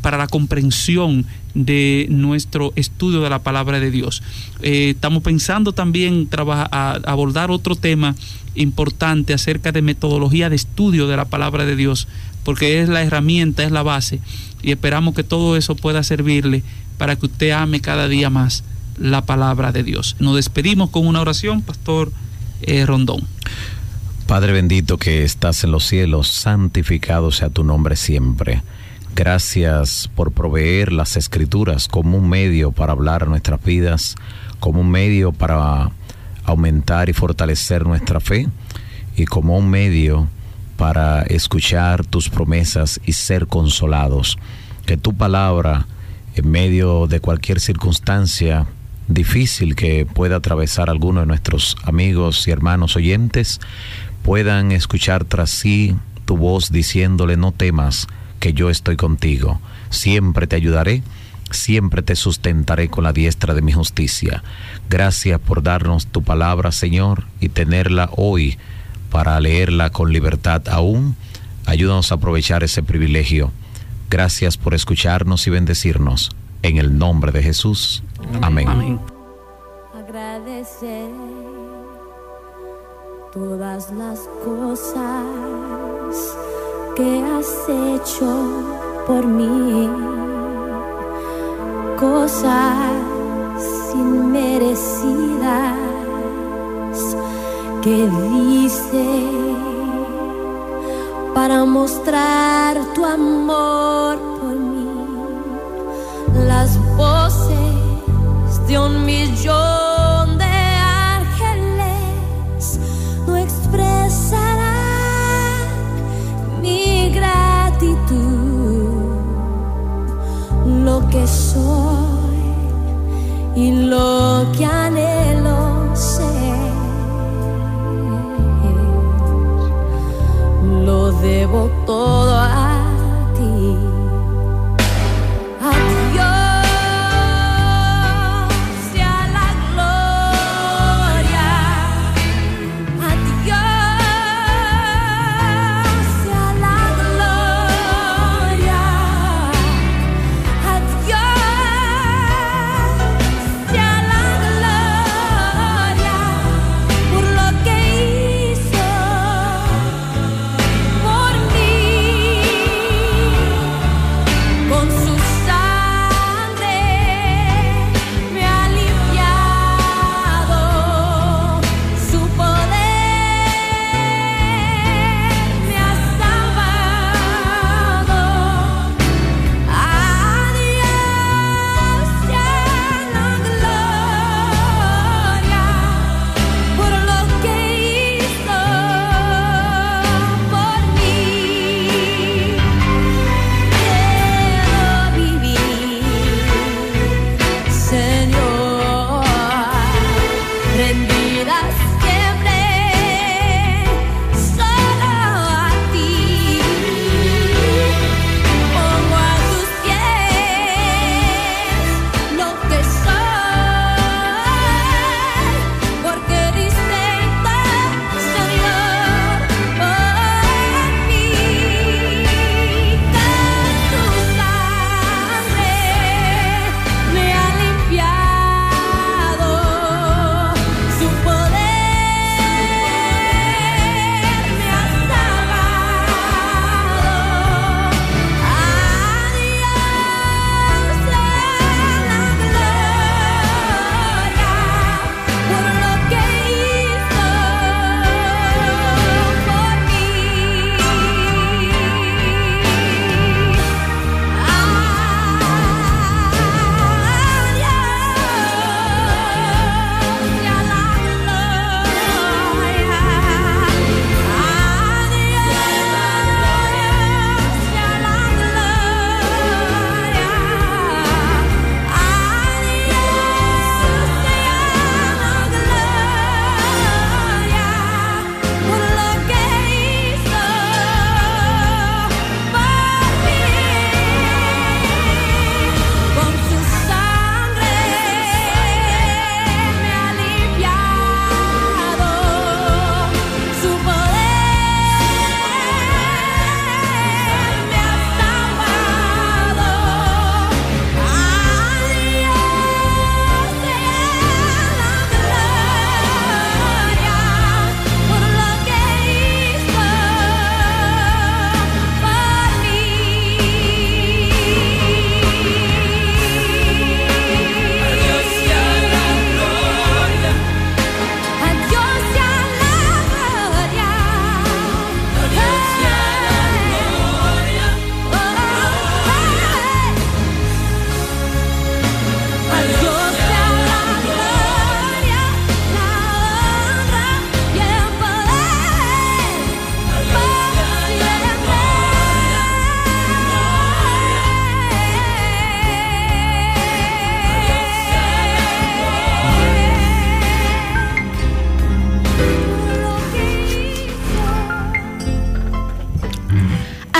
para la comprensión de nuestro estudio de la palabra de Dios. Eh, estamos pensando también abordar otro tema importante acerca de metodología de estudio de la palabra de Dios, porque es la herramienta, es la base, y esperamos que todo eso pueda servirle para que usted ame cada día más la palabra de Dios. Nos despedimos con una oración, Pastor eh, Rondón. Padre bendito que estás en los cielos, santificado sea tu nombre siempre. Gracias por proveer las escrituras como un medio para hablar nuestras vidas, como un medio para aumentar y fortalecer nuestra fe y como un medio para escuchar tus promesas y ser consolados. Que tu palabra, en medio de cualquier circunstancia difícil que pueda atravesar alguno de nuestros amigos y hermanos oyentes, puedan escuchar tras sí tu voz diciéndole no temas, que yo estoy contigo, siempre te ayudaré, siempre te sustentaré con la diestra de mi justicia. Gracias por darnos tu palabra, Señor, y tenerla hoy para leerla con libertad aún. Ayúdanos a aprovechar ese privilegio. Gracias por escucharnos y bendecirnos. en el nombre de Jesús. Amén. Amén. agradecer todas las cosas que has hecho por mí, cosas inmerecidas que dice para mostrar tu amor por mí. Las voces de un millón de ángeles no expresarán mi gratitud, lo que soy y lo que anhelo debo todo a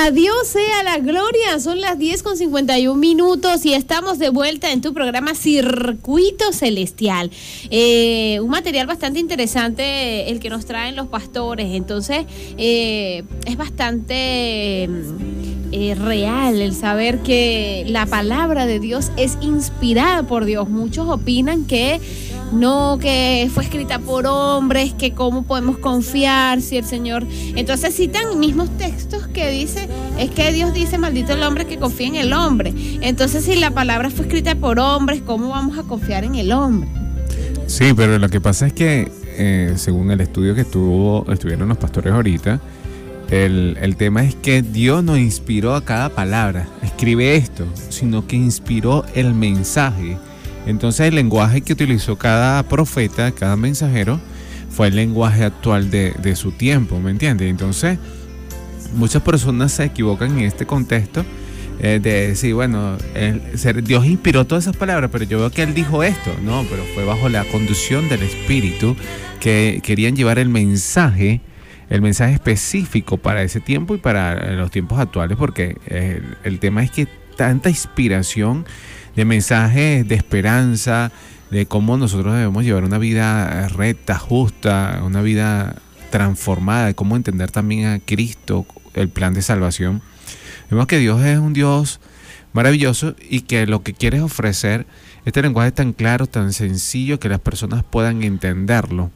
Adiós sea la gloria. Son las 10 con 51 minutos y estamos de vuelta en tu programa Circuito Celestial. Eh, un material bastante interesante el que nos traen los pastores. Entonces, eh, es bastante mm, eh, real, el saber que la palabra de Dios es inspirada por Dios. Muchos opinan que no, que fue escrita por hombres, que cómo podemos confiar si el Señor... Entonces citan mismos textos que dice, es que Dios dice, maldito el hombre que confía en el hombre. Entonces si la palabra fue escrita por hombres, ¿cómo vamos a confiar en el hombre? Sí, pero lo que pasa es que, eh, según el estudio que estuvo, estuvieron los pastores ahorita, el, el tema es que Dios no inspiró a cada palabra, escribe esto, sino que inspiró el mensaje. Entonces el lenguaje que utilizó cada profeta, cada mensajero, fue el lenguaje actual de, su tiempo, ¿me entiendes? Entonces, muchas personas se equivocan en este contexto eh, de decir, bueno, Dios inspiró todas esas palabras, pero yo veo que Él dijo esto, no, pero fue bajo la conducción del Espíritu que querían llevar el mensaje, el mensaje específico para ese tiempo y para los tiempos actuales, porque eh, el tema es que tanta inspiración de mensajes de esperanza, de cómo nosotros debemos llevar una vida recta, justa, una vida transformada, de cómo entender también a Cristo, el plan de salvación. Vemos que Dios es un Dios maravilloso y que lo que quiere es ofrecer este lenguaje tan claro, tan sencillo, que las personas puedan entenderlo.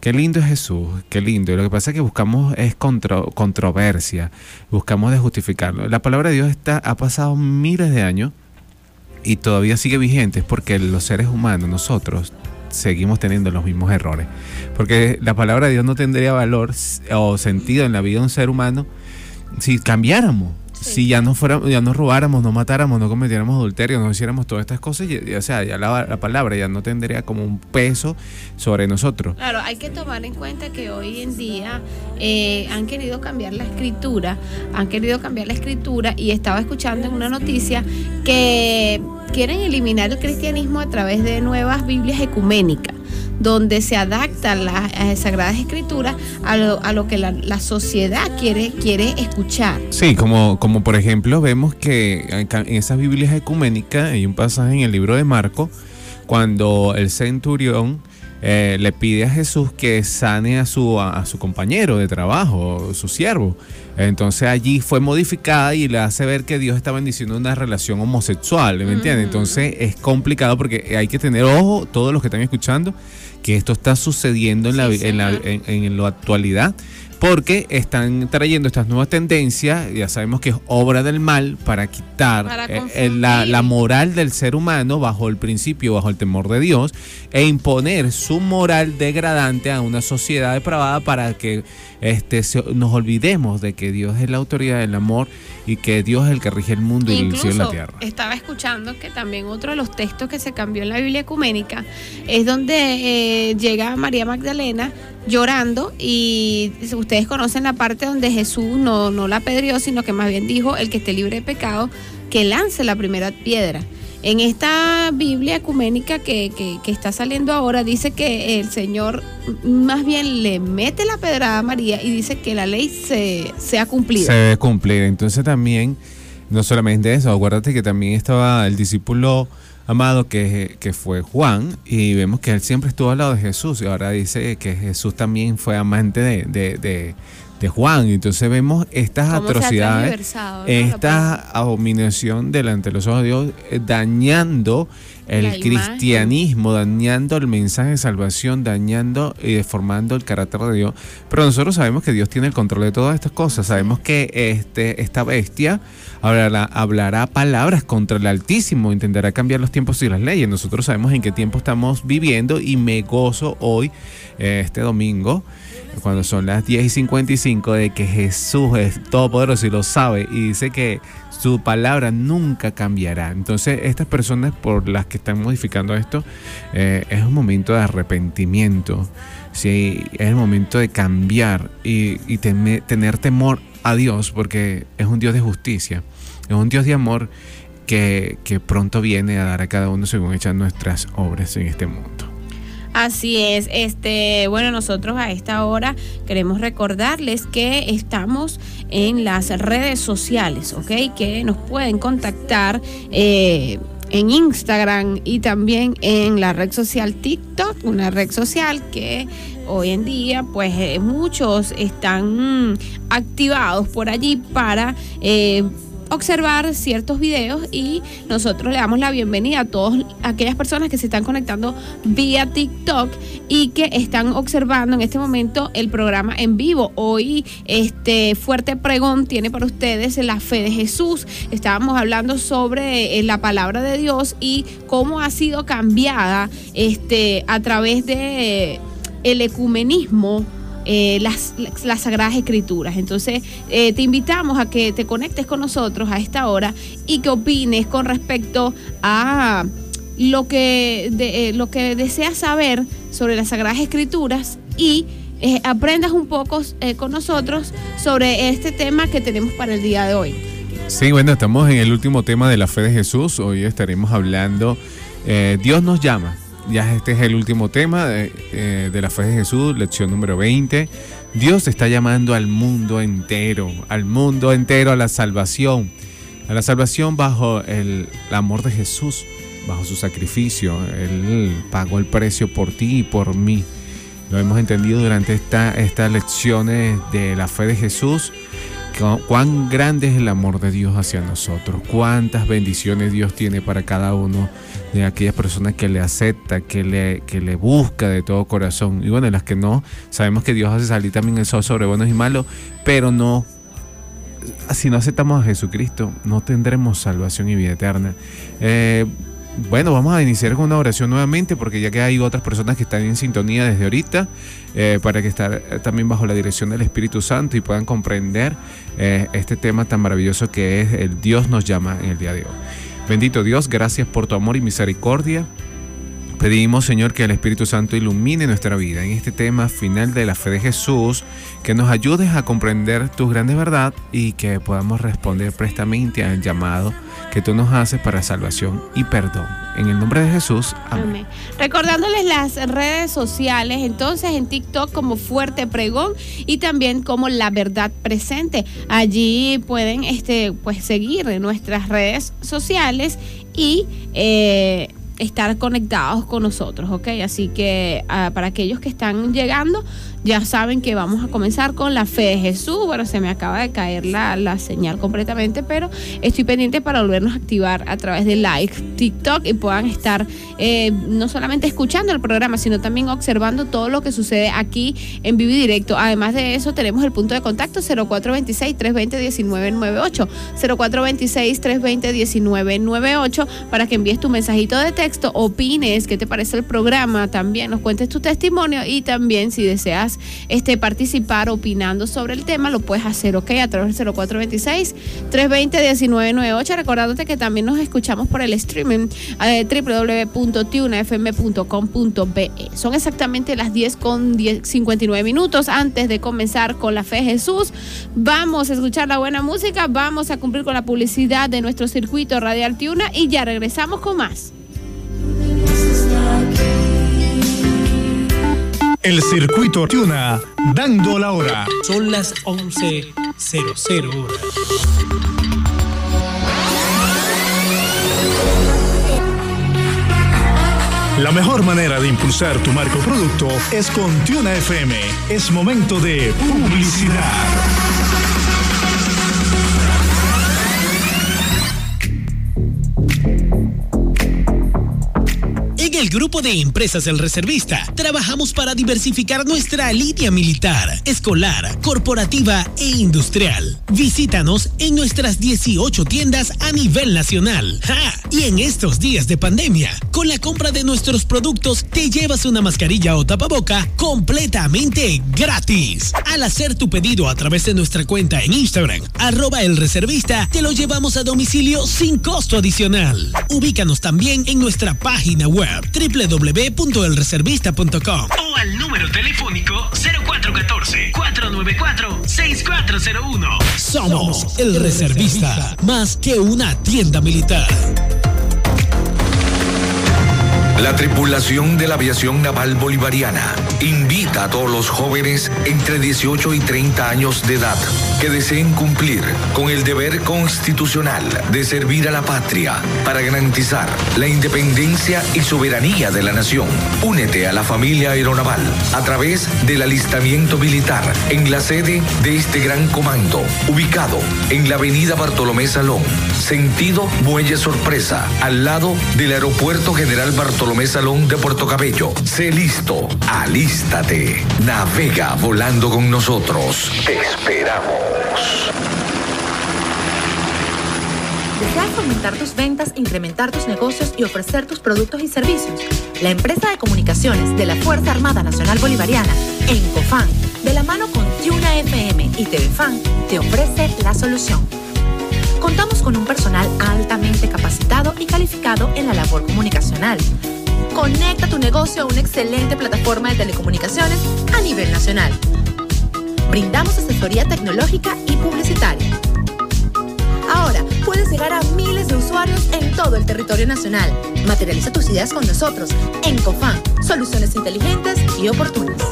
Qué lindo es Jesús, qué lindo. Lo que pasa es que buscamos es contro- controversia, buscamos de justificarlo. La palabra de Dios está, ha pasado miles de años y todavía sigue vigente, es porque los seres humanos, nosotros, seguimos teniendo los mismos errores. Porque la palabra de Dios no tendría valor o sentido en la vida de un ser humano si cambiáramos. Si ya no fuéramos, ya no robáramos, no matáramos, no cometiéramos adulterio, no hiciéramos todas estas cosas, y, y, o sea, ya la, la palabra ya no tendría como un peso sobre nosotros. Claro, hay que tomar en cuenta que hoy en día eh, han querido cambiar la escritura, han querido cambiar la escritura y estaba escuchando en una noticia que quieren eliminar el cristianismo a través de nuevas Biblias ecuménicas donde se adaptan las sagradas escrituras a lo, a lo que la, sociedad quiere, quiere escuchar. Sí, como, como por ejemplo vemos que en esas Biblias ecuménicas hay un pasaje en el libro de Marco cuando el centurión eh, le pide a Jesús que sane a su, a su compañero de trabajo, su siervo. Entonces allí fue modificada y le hace ver que Dios está bendiciendo una relación homosexual, ¿me entiendes? Entonces es complicado porque hay que tener ojo, todos los que están escuchando, que esto está sucediendo en la, en la, en, en la actualidad porque están trayendo estas nuevas tendencias, ya sabemos que es obra del mal para quitar Para eh, eh, la, la moral del ser humano bajo el principio, bajo el temor de Dios, e imponer su moral degradante a una sociedad depravada para que este, se- nos olvidemos de que Dios es la autoridad del amor y que Dios es el que rige el mundo y el cielo y la tierra. estaba escuchando que también otro de los textos que se cambió en la Biblia ecuménica es donde eh, llega María Magdalena llorando y ustedes conocen la parte donde Jesús no, no la apedreó, sino que más bien dijo el que esté libre de pecado que lance la primera piedra. En esta Biblia ecuménica que, que- está saliendo ahora dice que el Señor más bien le mete la pedrada a María y dice que la ley se, ha cumplido. Se debe cumplir. Entonces también, no solamente eso, acuérdate que también estaba el discípulo amado que, que fue Juan y vemos que él siempre estuvo al lado de Jesús y ahora dice que Jesús también fue amante de, de- de Juan. Entonces vemos estas atrocidades, esta abominación delante de los ojos de Dios, eh, dañando el La imagen. cristianismo, dañando el mensaje de salvación, dañando y deformando el carácter de Dios. Pero nosotros sabemos que Dios tiene el control de todas estas cosas. Sabemos que este, esta bestia hablará, hablará palabras contra el Altísimo, intentará cambiar los tiempos y las leyes. Nosotros sabemos en qué tiempo estamos viviendo y me gozo hoy, este domingo, cuando son las 10 y 55, de que Jesús es todopoderoso y lo sabe y dice que su palabra nunca cambiará. Entonces, estas personas por las que están modificando esto, eh, es un momento de arrepentimiento. Sí, es el momento de cambiar y, tener temor a Dios, porque es un Dios de justicia, es un Dios de amor que, que pronto viene a dar a cada uno según echan nuestras obras en este mundo. Así es, este, bueno, nosotros a esta hora queremos recordarles que estamos en las redes sociales, ¿ok? Que nos pueden contactar eh, en Instagram y también en la red social TikTok, una red social que hoy en día, pues eh, muchos están mm, activados por allí para eh, observar ciertos videos y nosotros le damos la bienvenida a todas aquellas personas que se están conectando vía TikTok y que están observando en este momento el programa en vivo. Hoy este fuerte pregón tiene para ustedes la fe de Jesús. Estábamos hablando sobre eh, la palabra de Dios y cómo ha sido cambiada este a través de el ecumenismo eh, las, las Sagradas Escrituras. Entonces, eh, te invitamos a que te conectes con nosotros a esta hora y que opines con respecto a lo que, de- eh, lo que deseas saber sobre las Sagradas Escrituras y eh, aprendas un poco eh, con nosotros sobre este tema que tenemos para el día de hoy. Sí, bueno, estamos en el último tema de la fe de Jesús. Hoy estaremos hablando, eh, Dios nos llama. Ya este es el último tema de, eh, de la fe de Jesús, lección número 20. Dios está llamando al mundo entero, al mundo entero a la salvación. A la salvación bajo el, el amor de Jesús, bajo su sacrificio. Él pagó el precio por ti y por mí. Lo hemos entendido durante esta, estas lecciones de la fe de Jesús. Cu- Cuán grande es el amor de Dios hacia nosotros, cuántas bendiciones Dios tiene para cada uno de aquellas personas que le acepta, que le, que le busca de todo corazón. Y bueno, las que no, sabemos que Dios hace salir también el sol sobre buenos y malos, pero no, si no aceptamos a Jesucristo, no tendremos salvación y vida eterna. Eh, bueno, vamos a iniciar con una oración nuevamente porque ya que hay otras personas que están en sintonía desde ahorita, eh, para que estar eh, también bajo la dirección del Espíritu Santo y puedan comprender eh, este tema tan maravilloso que es el Dios nos llama en el día de hoy. Bendito Dios, gracias por tu amor y misericordia. Pedimos, Señor, que el Espíritu Santo ilumine nuestra vida en este tema final de la fe de Jesús, que nos ayudes a comprender tu grande verdad y que podamos responder prestamente al llamado que tú nos haces para salvación y perdón. En el nombre de Jesús, amén. Recordándoles las redes sociales, entonces en TikTok como Fuerte Pregón y también como La Verdad Presente. Allí pueden este, pues, seguir nuestras redes sociales y eh, estar conectados con nosotros, ¿ok? Así que ah, para aquellos que están llegando, ya saben que vamos a comenzar con la fe de Jesús. Bueno, se me acaba de caer la, la señal completamente, pero estoy pendiente para volvernos a activar a través de live TikTok y puedan estar eh, no solamente escuchando el programa, sino también observando todo lo que sucede aquí en vivo directo. Además de eso, tenemos el punto de contacto 0426-320-1998. 0426-320-1998 para que envíes tu mensajito de texto, opines qué te parece el programa, también nos cuentes tu testimonio y también si deseas este, participar opinando sobre el tema, lo puedes hacer, ¿ok? A través del 0426-320-1998. Recordándote que también nos escuchamos por el streaming eh, www.tunafm.com.be. Son exactamente las 10 con 10 59 minutos antes de comenzar con la fe Jesús. Vamos a escuchar la buena música, vamos a cumplir con la publicidad de nuestro circuito radial Tuna y ya regresamos con más. El circuito Tuna, dando la hora. Son las 11.00 horas. La mejor manera de impulsar tu marco producto es con Tuna FM. Es momento de publicidad. Grupo de empresas El Reservista trabajamos para diversificar nuestra línea militar, escolar, corporativa e industrial. Visítanos en nuestras 18 tiendas a nivel nacional. Y en estos días de pandemia, con la compra de nuestros productos te llevas una mascarilla o tapaboca completamente gratis. Al hacer tu pedido a través de nuestra cuenta en Instagram, arroba el reservista, te lo llevamos a domicilio sin costo adicional. Ubícanos también en nuestra página web www.elreservista.com o al número telefónico 0414-494-6401. Somos el reservista, más que una tienda militar. La tripulación de la aviación naval bolivariana invita a todos los jóvenes entre 18 y 30 años de edad que deseen cumplir con el deber constitucional de servir a la patria para garantizar la independencia y soberanía de la nación. Únete a la familia aeronaval a través del alistamiento militar en la sede de este gran comando, ubicado en la avenida Bartolomé Salón, sentido Muelle Sorpresa, al lado del Aeropuerto General Bartolomé Salón de Puerto Cabello. Sé listo, alístate, navega volando con nosotros. Te esperamos. ¿Deseas aumentar tus ventas, incrementar tus negocios y ofrecer tus productos y servicios? La empresa de comunicaciones de la Fuerza Armada Nacional Bolivariana, Encofan, de la mano con Tuna FM y TVFan, te ofrece la solución. Contamos con un personal altamente capacitado y calificado en la labor comunicacional. Conecta tu negocio a una excelente plataforma de telecomunicaciones a nivel nacional. Brindamos asesoría tecnológica y publicitaria. Ahora puedes llegar a miles de usuarios en todo el territorio nacional. Materializa tus ideas con nosotros en COFAN, soluciones inteligentes y oportunas.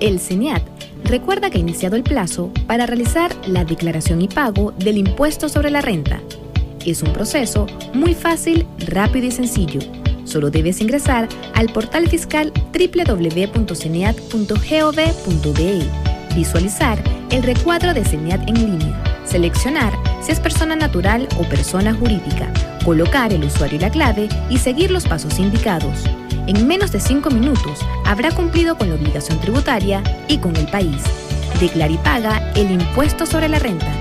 El CENIAT recuerda que ha iniciado el plazo para realizar la declaración y pago del impuesto sobre la renta. Es un proceso muy fácil, rápido y sencillo. Solo debes ingresar al portal fiscal www.ceneat.gov.be, visualizar el recuadro de CENIAT en línea, seleccionar si es persona natural o persona jurídica, colocar el usuario y la clave y seguir los pasos indicados. En menos de 5 minutos habrá cumplido con la obligación tributaria y con el país. Declara y paga el impuesto sobre la renta.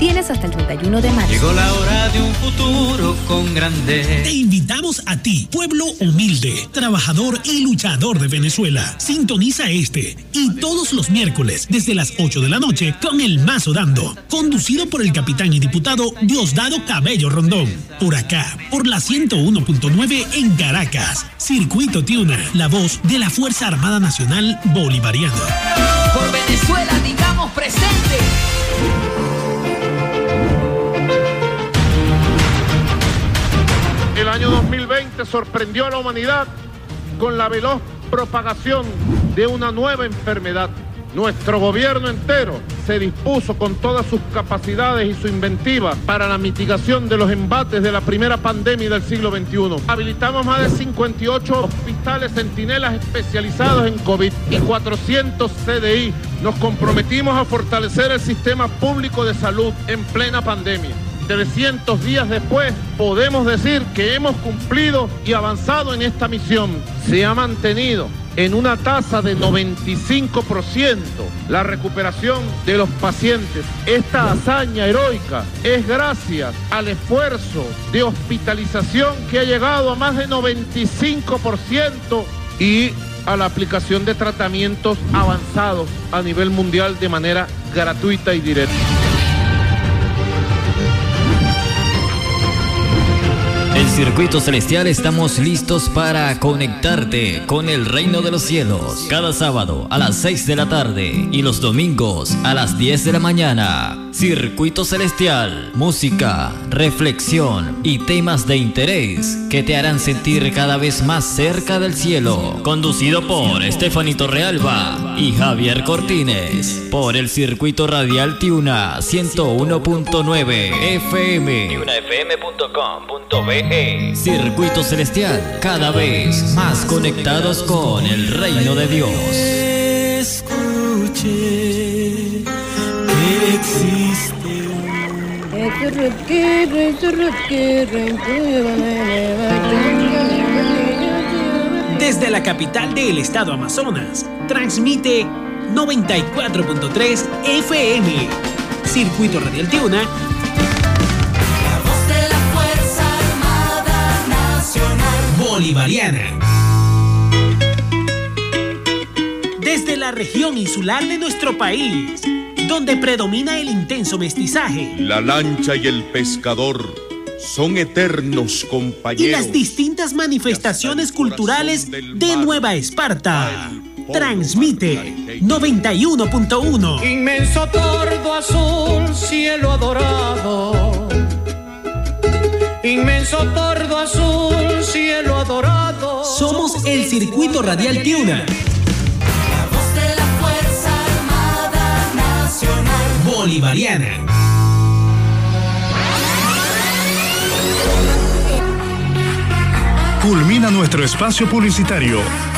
Tienes hasta el 31 de marzo. Llegó la hora de un futuro con grandeza. Te invitamos a ti, pueblo humilde, trabajador y luchador de Venezuela. Sintoniza este y todos los miércoles desde las 8 de la noche con El Mazo Dando, conducido por el capitán y diputado Diosdado Cabello Rondón. Por acá, por la 101.9 en Caracas. Circuito Tiuna, la voz de la Fuerza Armada Nacional Bolivariana. Por Venezuela, digamos presente. El año 2020 sorprendió a la humanidad con la veloz propagación de una nueva enfermedad. Nuestro gobierno entero se dispuso con todas sus capacidades y su inventiva para la mitigación de los embates de la primera pandemia del siglo XXI. Habilitamos más de 58 hospitales centinelas especializados en COVID y 400 CDI. Nos comprometimos a fortalecer el sistema público de salud en plena pandemia. 300 días después, podemos decir que hemos cumplido y avanzado en esta misión. Se ha mantenido en una tasa de 95% la recuperación de los pacientes. Esta hazaña heroica es gracias al esfuerzo de hospitalización que ha llegado a más de 95% y a la aplicación de tratamientos avanzados a nivel mundial de manera gratuita y directa. Circuito Celestial estamos listos para conectarte con el reino de los cielos. Cada sábado a las 6 de la tarde y los domingos a las 10 de la mañana. Circuito Celestial, música, reflexión y temas de interés que te harán sentir cada vez más cerca del cielo. Conducido por Estefanito Realba y Javier Cortines. Por el Circuito Radial Tiuna 101.9 FM. TiunaFM.com.be Circuito Celestial, cada vez más conectados con el reino de Dios. Escuché que existe Desde la capital del estado Amazonas, transmite 94.3 FM. Circuito Radial Tiuna voz de la Fuerza Armada Nacional. Bolivariana. Desde la región insular de nuestro país, donde predomina el intenso mestizaje. La lancha y el pescador son eternos compañeros. Y las distintas manifestaciones culturales de Nueva Esparta. Transmite 91.1. Inmenso tordo azul, cielo adorado. Inmenso tordo azul, cielo adorado. Somos el circuito radial Tiuna. bolivariana. Culmina nuestro espacio publicitario.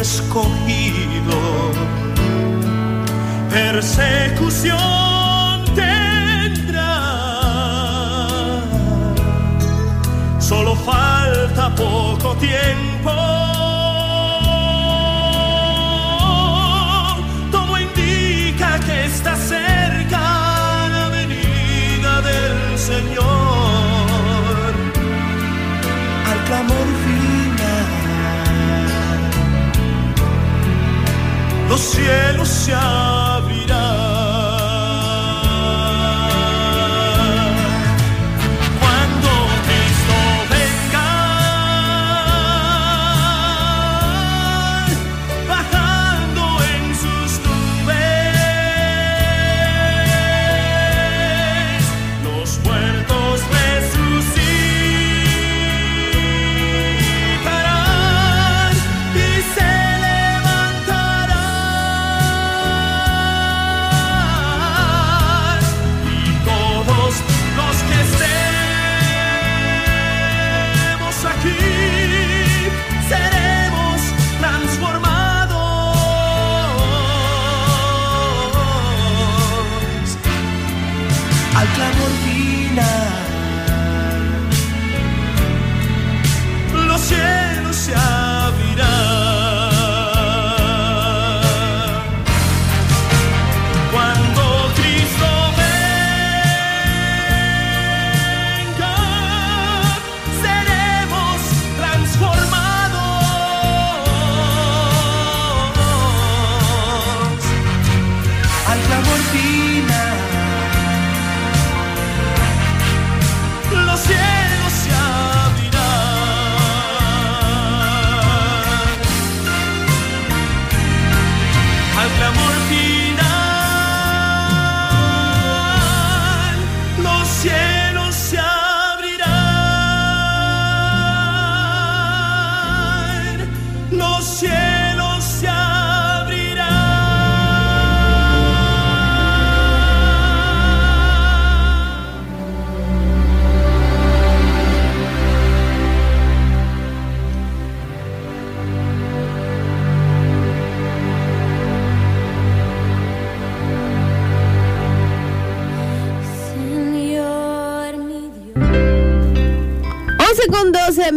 escogido. Persecución tendrá. Solo falta poco tiempo cielo se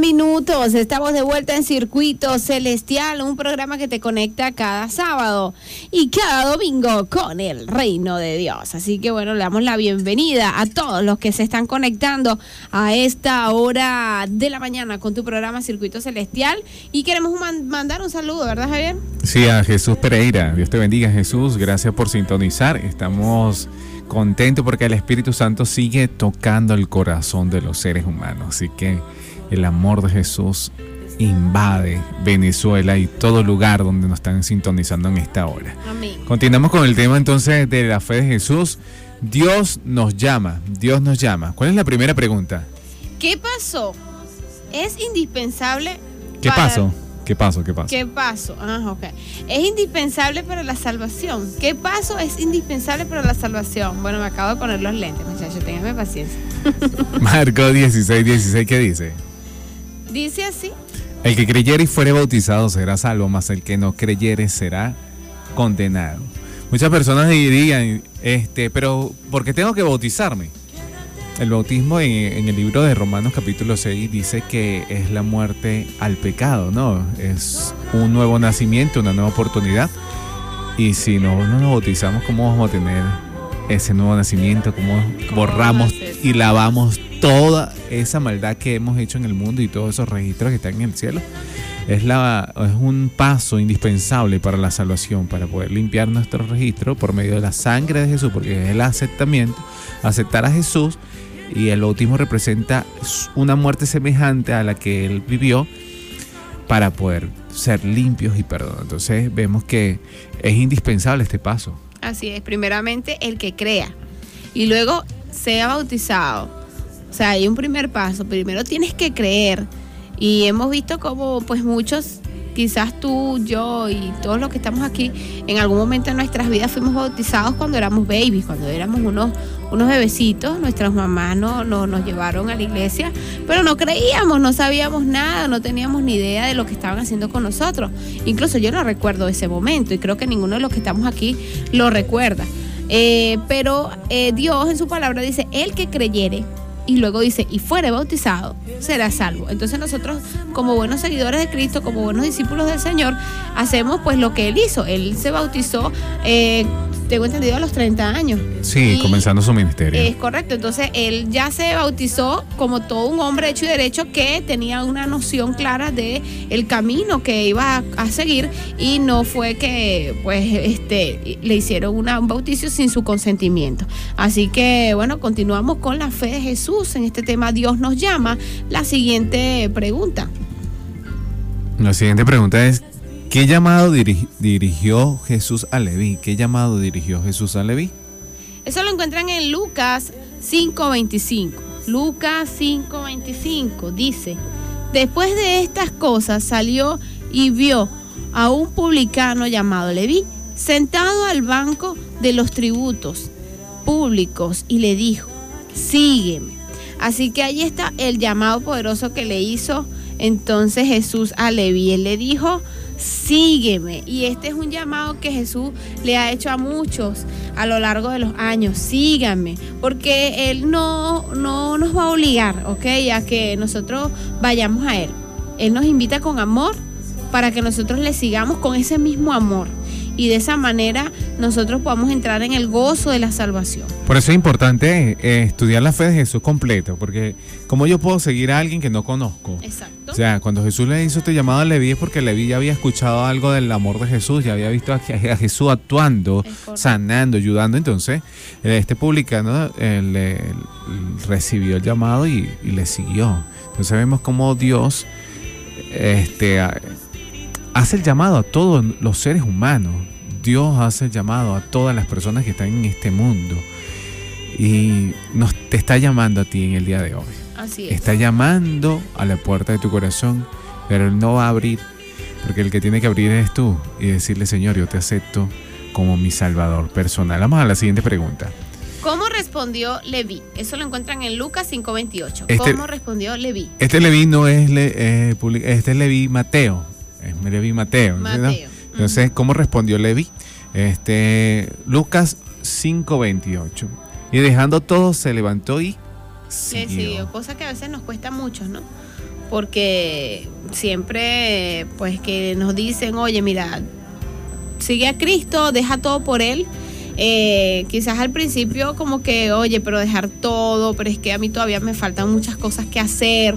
minutos, estamos de vuelta en Circuito Celestial, un programa que te conecta cada sábado y cada domingo con el reino de Dios. Así que bueno, le damos la bienvenida a todos los que se están conectando a esta hora de la mañana con tu programa Circuito Celestial y queremos man- mandar un saludo, ¿verdad Javier? Sí, a Jesús Pereira. Dios te bendiga, Jesús. Gracias por sintonizar. Estamos contentos porque el Espíritu Santo sigue tocando el corazón de los seres humanos. Así que el amor de Jesús invade Venezuela y todo lugar donde nos están sintonizando en esta hora. Amén. Continuamos con el tema entonces de la fe de Jesús. Dios nos llama, Dios nos llama. ¿Cuál es la primera pregunta? ¿Qué pasó? Es indispensable. ¿Qué para- pasó? ¿Qué pasó? ¿Qué pasó? ¿Qué paso? Ah, ok. Es indispensable para la salvación. ¿Qué paso es indispensable para la salvación? Bueno, me acabo de poner los lentes, muchachos. Ténganme paciencia. Marco 16, 16, ¿qué dice? Dice así. El que creyere y fuere bautizado será salvo, mas el que no creyere será condenado. Muchas personas dirían, este, pero ¿por qué tengo que bautizarme? El bautismo en, en el libro de Romanos capítulo 6 dice que es la muerte al pecado, ¿no? Es un nuevo nacimiento, una nueva oportunidad. Y si no nos bautizamos, ¿cómo vamos a tener ese nuevo nacimiento? ¿Cómo borramos y lavamos toda esa maldad que hemos hecho en el mundo y todos esos registros que están en el cielo? Es, la, es un paso indispensable para la salvación, para poder limpiar nuestro registro por medio de la sangre de Jesús, porque es el aceptamiento, aceptar a Jesús y el bautismo representa una muerte semejante a la que él vivió para poder ser limpios y perdonados. Entonces vemos que es indispensable este paso. Así es. Primeramente, el que crea. Y luego sea bautizado. O sea, hay un primer paso. Primero tienes que creer. Y hemos visto como, pues, muchos, quizás tú, yo y todos los que estamos aquí, en algún momento de nuestras vidas fuimos bautizados cuando éramos babies, cuando éramos unos, unos bebecitos. Nuestras mamás no, no- nos llevaron a la iglesia, pero no creíamos, no sabíamos nada, no teníamos ni idea de lo que estaban haciendo con nosotros. Incluso yo no recuerdo ese momento y creo que ninguno de los que estamos aquí lo recuerda. Eh, pero eh, Dios en su palabra dice, el que creyere, y luego dice, y fuere bautizado, será salvo. Entonces nosotros, como buenos seguidores de Cristo, como buenos discípulos del Señor, hacemos pues lo que Él hizo. Él se bautizó, eh, tengo entendido, a los 30 años. Sí, Y- comenzando su ministerio. es correcto, entonces él ya se bautizó como todo un hombre hecho y derecho que tenía una noción clara de el camino que iba a, a seguir y no fue que pues este le hicieron una- un bautizo sin su consentimiento. Así que bueno, continuamos con la fe de Jesús en este tema Dios nos llama. La siguiente pregunta. La siguiente pregunta es, ¿qué llamado diri- dirigió Jesús a Leví? ¿Qué llamado dirigió Jesús a Leví? Eso lo encuentran en Lucas 5:25. Lucas 5:25 dice, después de estas cosas salió y vio a un publicano llamado Leví sentado al banco de los tributos públicos y le dijo, sígueme. Así que ahí está el llamado poderoso que le hizo entonces Jesús a Leví. Él le dijo, sígueme. Y este es un llamado que Jesús le ha hecho a muchos a lo largo de los años. Síganme. Porque Él no, no nos va a obligar, ¿ok? A que nosotros vayamos a Él. Él nos invita con amor para que nosotros le sigamos con ese mismo amor. Y de esa manera nosotros podamos entrar en el gozo de la salvación. Por eso es importante eh, estudiar la fe de Jesús completo, porque ¿cómo yo puedo seguir a alguien que no conozco? Exacto. O sea, cuando Jesús le hizo este llamado a Leví es porque Leví ya había escuchado algo del amor de Jesús, ya había visto a, a Jesús actuando, sanando, ayudando. Entonces, eh, este publicano eh, le- le recibió el llamado y, y le siguió. Entonces vemos cómo Dios este, hace el llamado a todos los seres humanos. Dios hace el llamado a todas las personas que están en este mundo. Y nos te está llamando a ti en el día de hoy. Así es. Está llamando a la puerta de tu corazón, pero Él no va a abrir Porque el que tiene que abrir es tú y decirle, Señor, yo te acepto como mi salvador personal. Vamos a la siguiente pregunta. ¿Cómo respondió Leví? Eso lo encuentran en Lucas 5:28. Este- ¿Cómo respondió Leví? Este Leví no es, Le- eh, este es Leví Mateo. Es Leví Mateo. ¿sí, no? Entonces, ¿cómo respondió Leví? Este, Lucas 5:28. Y dejando todo, se levantó y Sí, siguió. sí, cosa que a veces nos cuesta mucho, ¿no? Porque siempre, pues que nos dicen, oye, mira, sigue a Cristo, deja todo por Él. Eh, quizás al principio como que, oye, pero dejar todo, pero es que a mí todavía me faltan muchas cosas que hacer.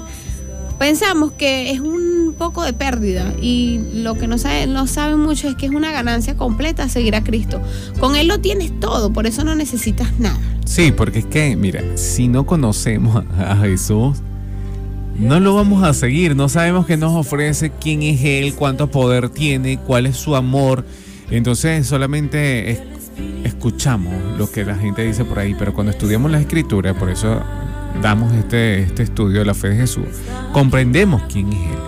Pensamos que es un poco de pérdida y lo que no saben, no saben mucho es que es una ganancia completa seguir a Cristo. Con Él lo tienes todo, por eso no necesitas nada. Sí, porque es que, mira, si no conocemos a Jesús, no lo vamos a seguir. No sabemos qué nos ofrece, quién es Él, cuánto poder tiene, cuál es su amor. Entonces solamente es- escuchamos lo que la gente dice por ahí, pero cuando estudiamos la escritura, por eso damos este, este estudio de la fe de Jesús, comprendemos quién es Él.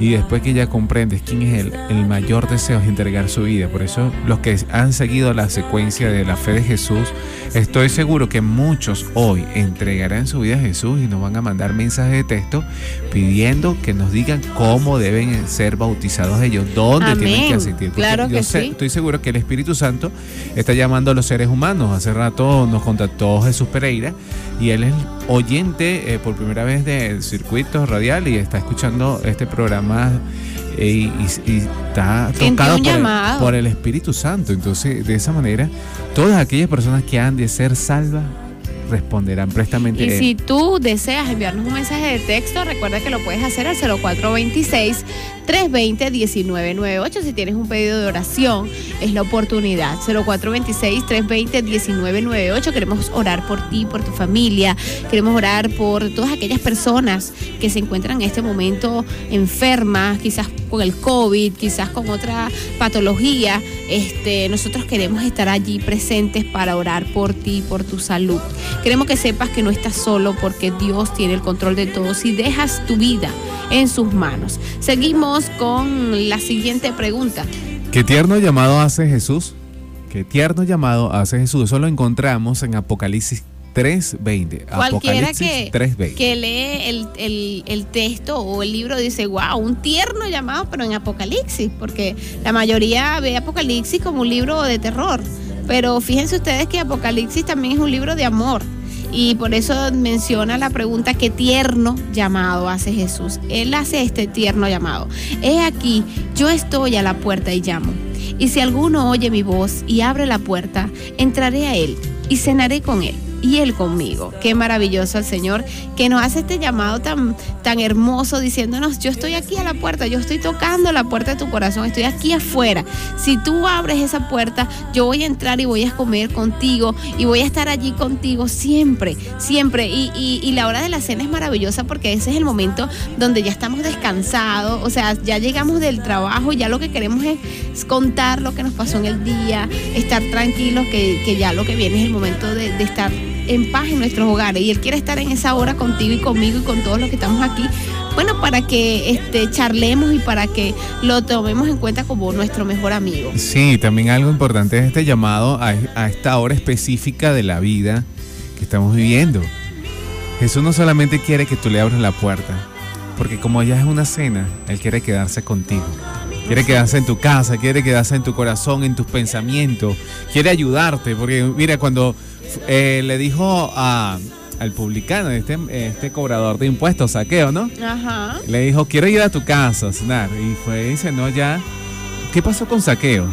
Y después que ya comprendes quién es Él, el mayor deseo es entregar su vida. Por eso los que han seguido la secuencia de la fe de Jesús, estoy seguro que muchos hoy entregarán su vida a Jesús y nos van a mandar mensajes de texto pidiendo que nos digan cómo deben ser bautizados ellos, dónde tienen que asistir. Porque Claro yo que sé- sí. estoy seguro que el Espíritu Santo está llamando a los seres humanos. Hace rato nos contactó Jesús Pereira y él es oyente eh, por primera vez del circuito radial y está escuchando este programa eh, y, está tocado por el, por el Espíritu Santo. Entonces, de esa manera, todas aquellas personas que han de ser salvas responderán prestamente. Y si tú deseas enviarnos un mensaje de texto, recuerda que lo puedes hacer al 0426-320-1998. Si tienes un pedido de oración, es la oportunidad. 0426-320-1998. Queremos orar por ti, por tu familia. Queremos orar por todas aquellas personas que se encuentran en este momento enfermas, quizás con el COVID, quizás con otra patología. Este, nosotros queremos estar allí presentes para orar por ti, por tu salud. Queremos que sepas que no estás solo porque Dios tiene el control de todo. Si dejas tu vida en sus manos. Seguimos con la siguiente pregunta. ¿Qué tierno llamado hace Jesús? ¿Qué tierno llamado hace Jesús? Eso lo encontramos en Apocalipsis 3.20. Cualquiera Apocalipsis que, 3.20. que lee el, el- el texto o el libro dice, wow, un tierno llamado, pero en Apocalipsis, porque la mayoría ve Apocalipsis como un libro de terror. Pero fíjense ustedes que Apocalipsis también es un libro de amor. Y por eso menciona la pregunta, ¿qué tierno llamado hace Jesús? Él hace este tierno llamado. He aquí, yo estoy a la puerta y llamo. Y si alguno oye mi voz y abre la puerta, entraré a él y cenaré con él y él conmigo. Qué maravilloso el Señor que nos hace este llamado tan, tan hermoso diciéndonos, yo estoy aquí a la puerta, yo estoy tocando la puerta de tu corazón, estoy aquí afuera. Si tú abres esa puerta, yo voy a entrar y voy a comer contigo y voy a estar allí contigo siempre, siempre. Y, y- y la hora de la cena es maravillosa porque ese es el momento donde ya estamos descansados, o sea, ya llegamos del trabajo, ya lo que queremos es contar lo que nos pasó en el día, estar tranquilos, que, ya lo que viene es el momento de estar en paz en nuestros hogares. Y Él quiere estar en esa hora contigo y conmigo y con todos los que estamos aquí. Bueno, para que este, charlemos y para que lo tomemos en cuenta como nuestro mejor amigo. Sí, también algo importante es este llamado a, a esta hora específica de la vida que estamos viviendo. Jesús no solamente quiere que tú le abras la puerta, porque como ya es una cena, Él quiere quedarse contigo. Quiere quedarse en tu casa, quiere quedarse en tu corazón, en tus pensamientos, quiere ayudarte, porque mira, cuando eh, le dijo a, al publicano, este, este cobrador de impuestos, saqueo, ¿no? Ajá. Le dijo, quiero ir a tu casa a cenar. Y fue y dice, no, ya. ¿Qué pasó con saqueo?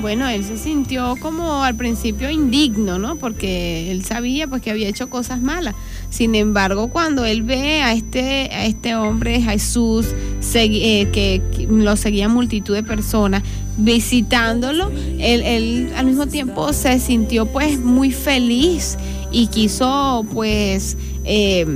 Bueno, él se sintió como al principio indigno, ¿no? Porque él sabía pues que había hecho cosas malas. Sin embargo, cuando él ve a este, a este hombre, Jesús, eh, que, que lo seguía multitud de personas, visitándolo, él, al mismo tiempo se sintió pues muy feliz y quiso pues, eh,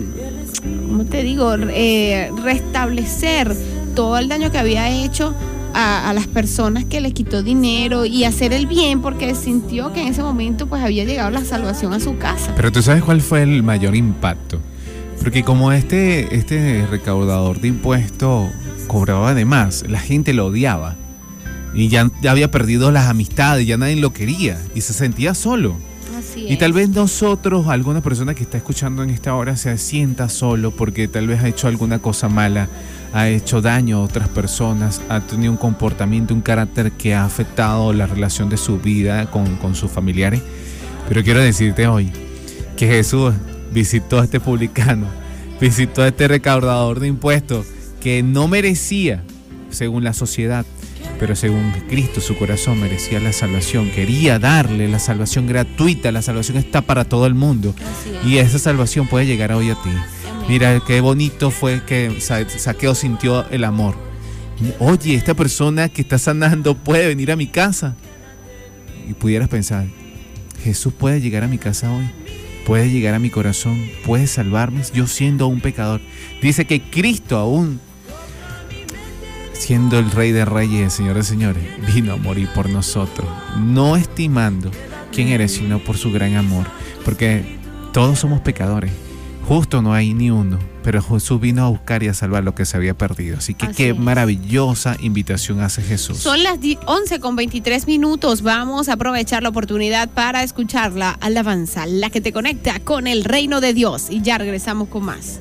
¿cómo te digo? Eh, restablecer todo el daño que había hecho a, a las personas que le quitó dinero y hacer el bien porque sintió que en ese momento pues había llegado la salvación a su casa. Pero tú sabes cuál fue el mayor impacto. Porque como este, este recaudador de impuestos cobraba de más, la gente lo odiaba. Y ya, ya había perdido las amistades, ya nadie lo quería y se sentía solo. Así Y tal vez nosotros, alguna persona que está escuchando en esta hora, se sienta solo porque tal vez ha hecho alguna cosa mala, ha hecho daño a otras personas, ha tenido un comportamiento, un carácter que ha afectado la relación de su vida con, con sus familiares. Pero quiero decirte hoy que Jesús visitó a este publicano, visitó a este recaudador de impuestos que no merecía, según la sociedad, pero según Cristo su corazón merecía la salvación, quería darle la salvación gratuita, la salvación está para todo el mundo y esa salvación puede llegar hoy a ti. Mira qué bonito fue que Sa- Saqueo sintió el amor. Oye, esta persona que está sanando puede venir a mi casa. Y pudieras pensar, Jesús puede llegar a mi casa hoy, puede llegar a mi corazón, puede salvarme, yo siendo un pecador. Dice que Cristo aún siendo el Rey de Reyes y el Señor de Señores, vino a morir por nosotros, no estimando quién eres, sino por su gran amor, porque todos somos pecadores, justo no hay ni uno, pero Jesús vino a buscar y a salvar lo que se había perdido. Así que Así qué es. maravillosa invitación hace Jesús. Son las di- 11 con 23 minutos. Vamos a aprovechar la oportunidad para escuchar la alabanza, la que te conecta con el reino de Dios. Y ya regresamos con más.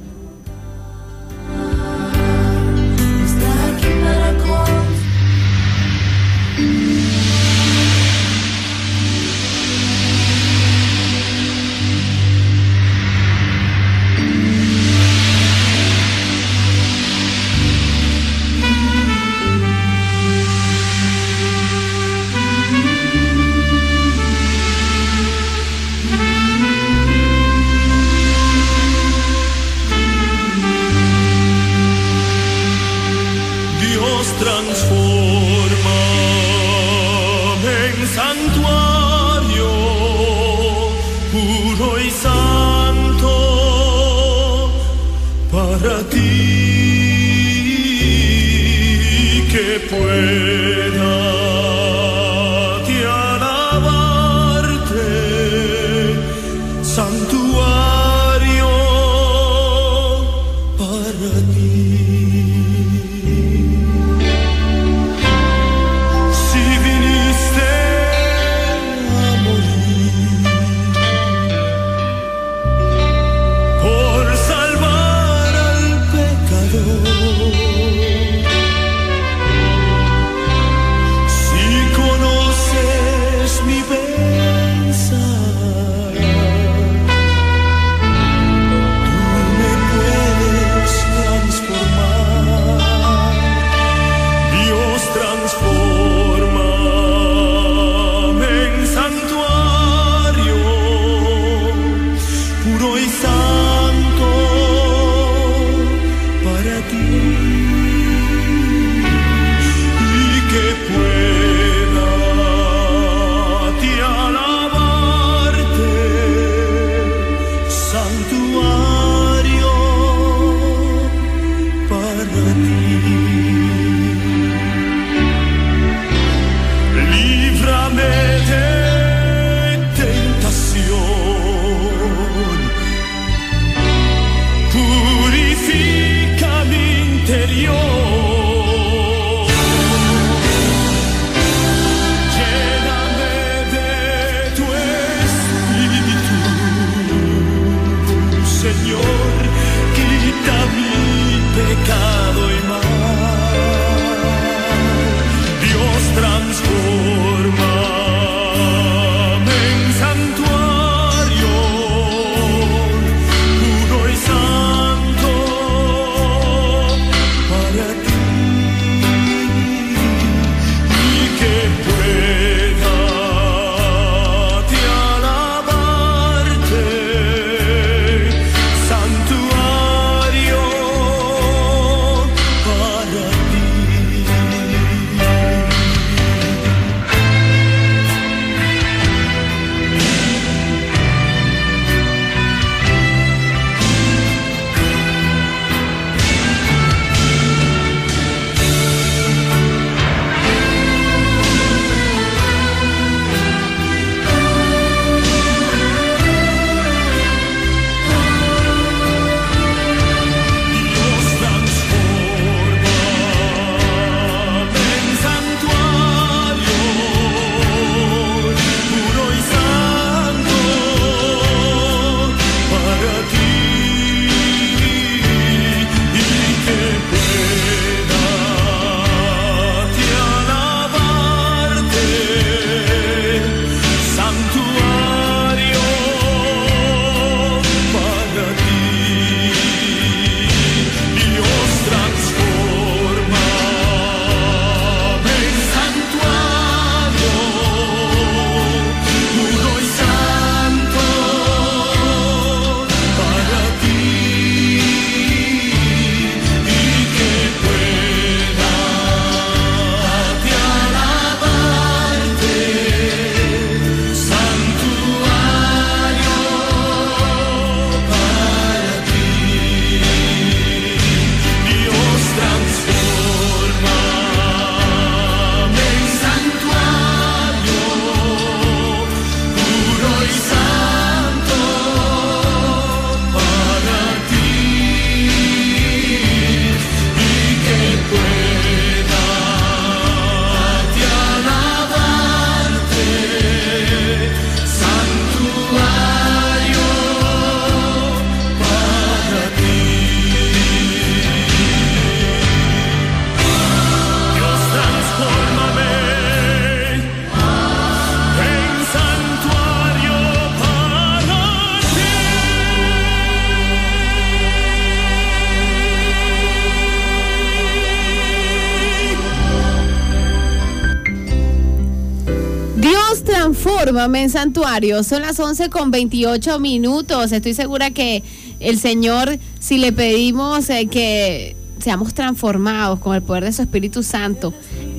En santuario. Son las 11 con 28 minutos. Estoy segura que el Señor, si le pedimos eh, que seamos transformados con el poder de su Espíritu Santo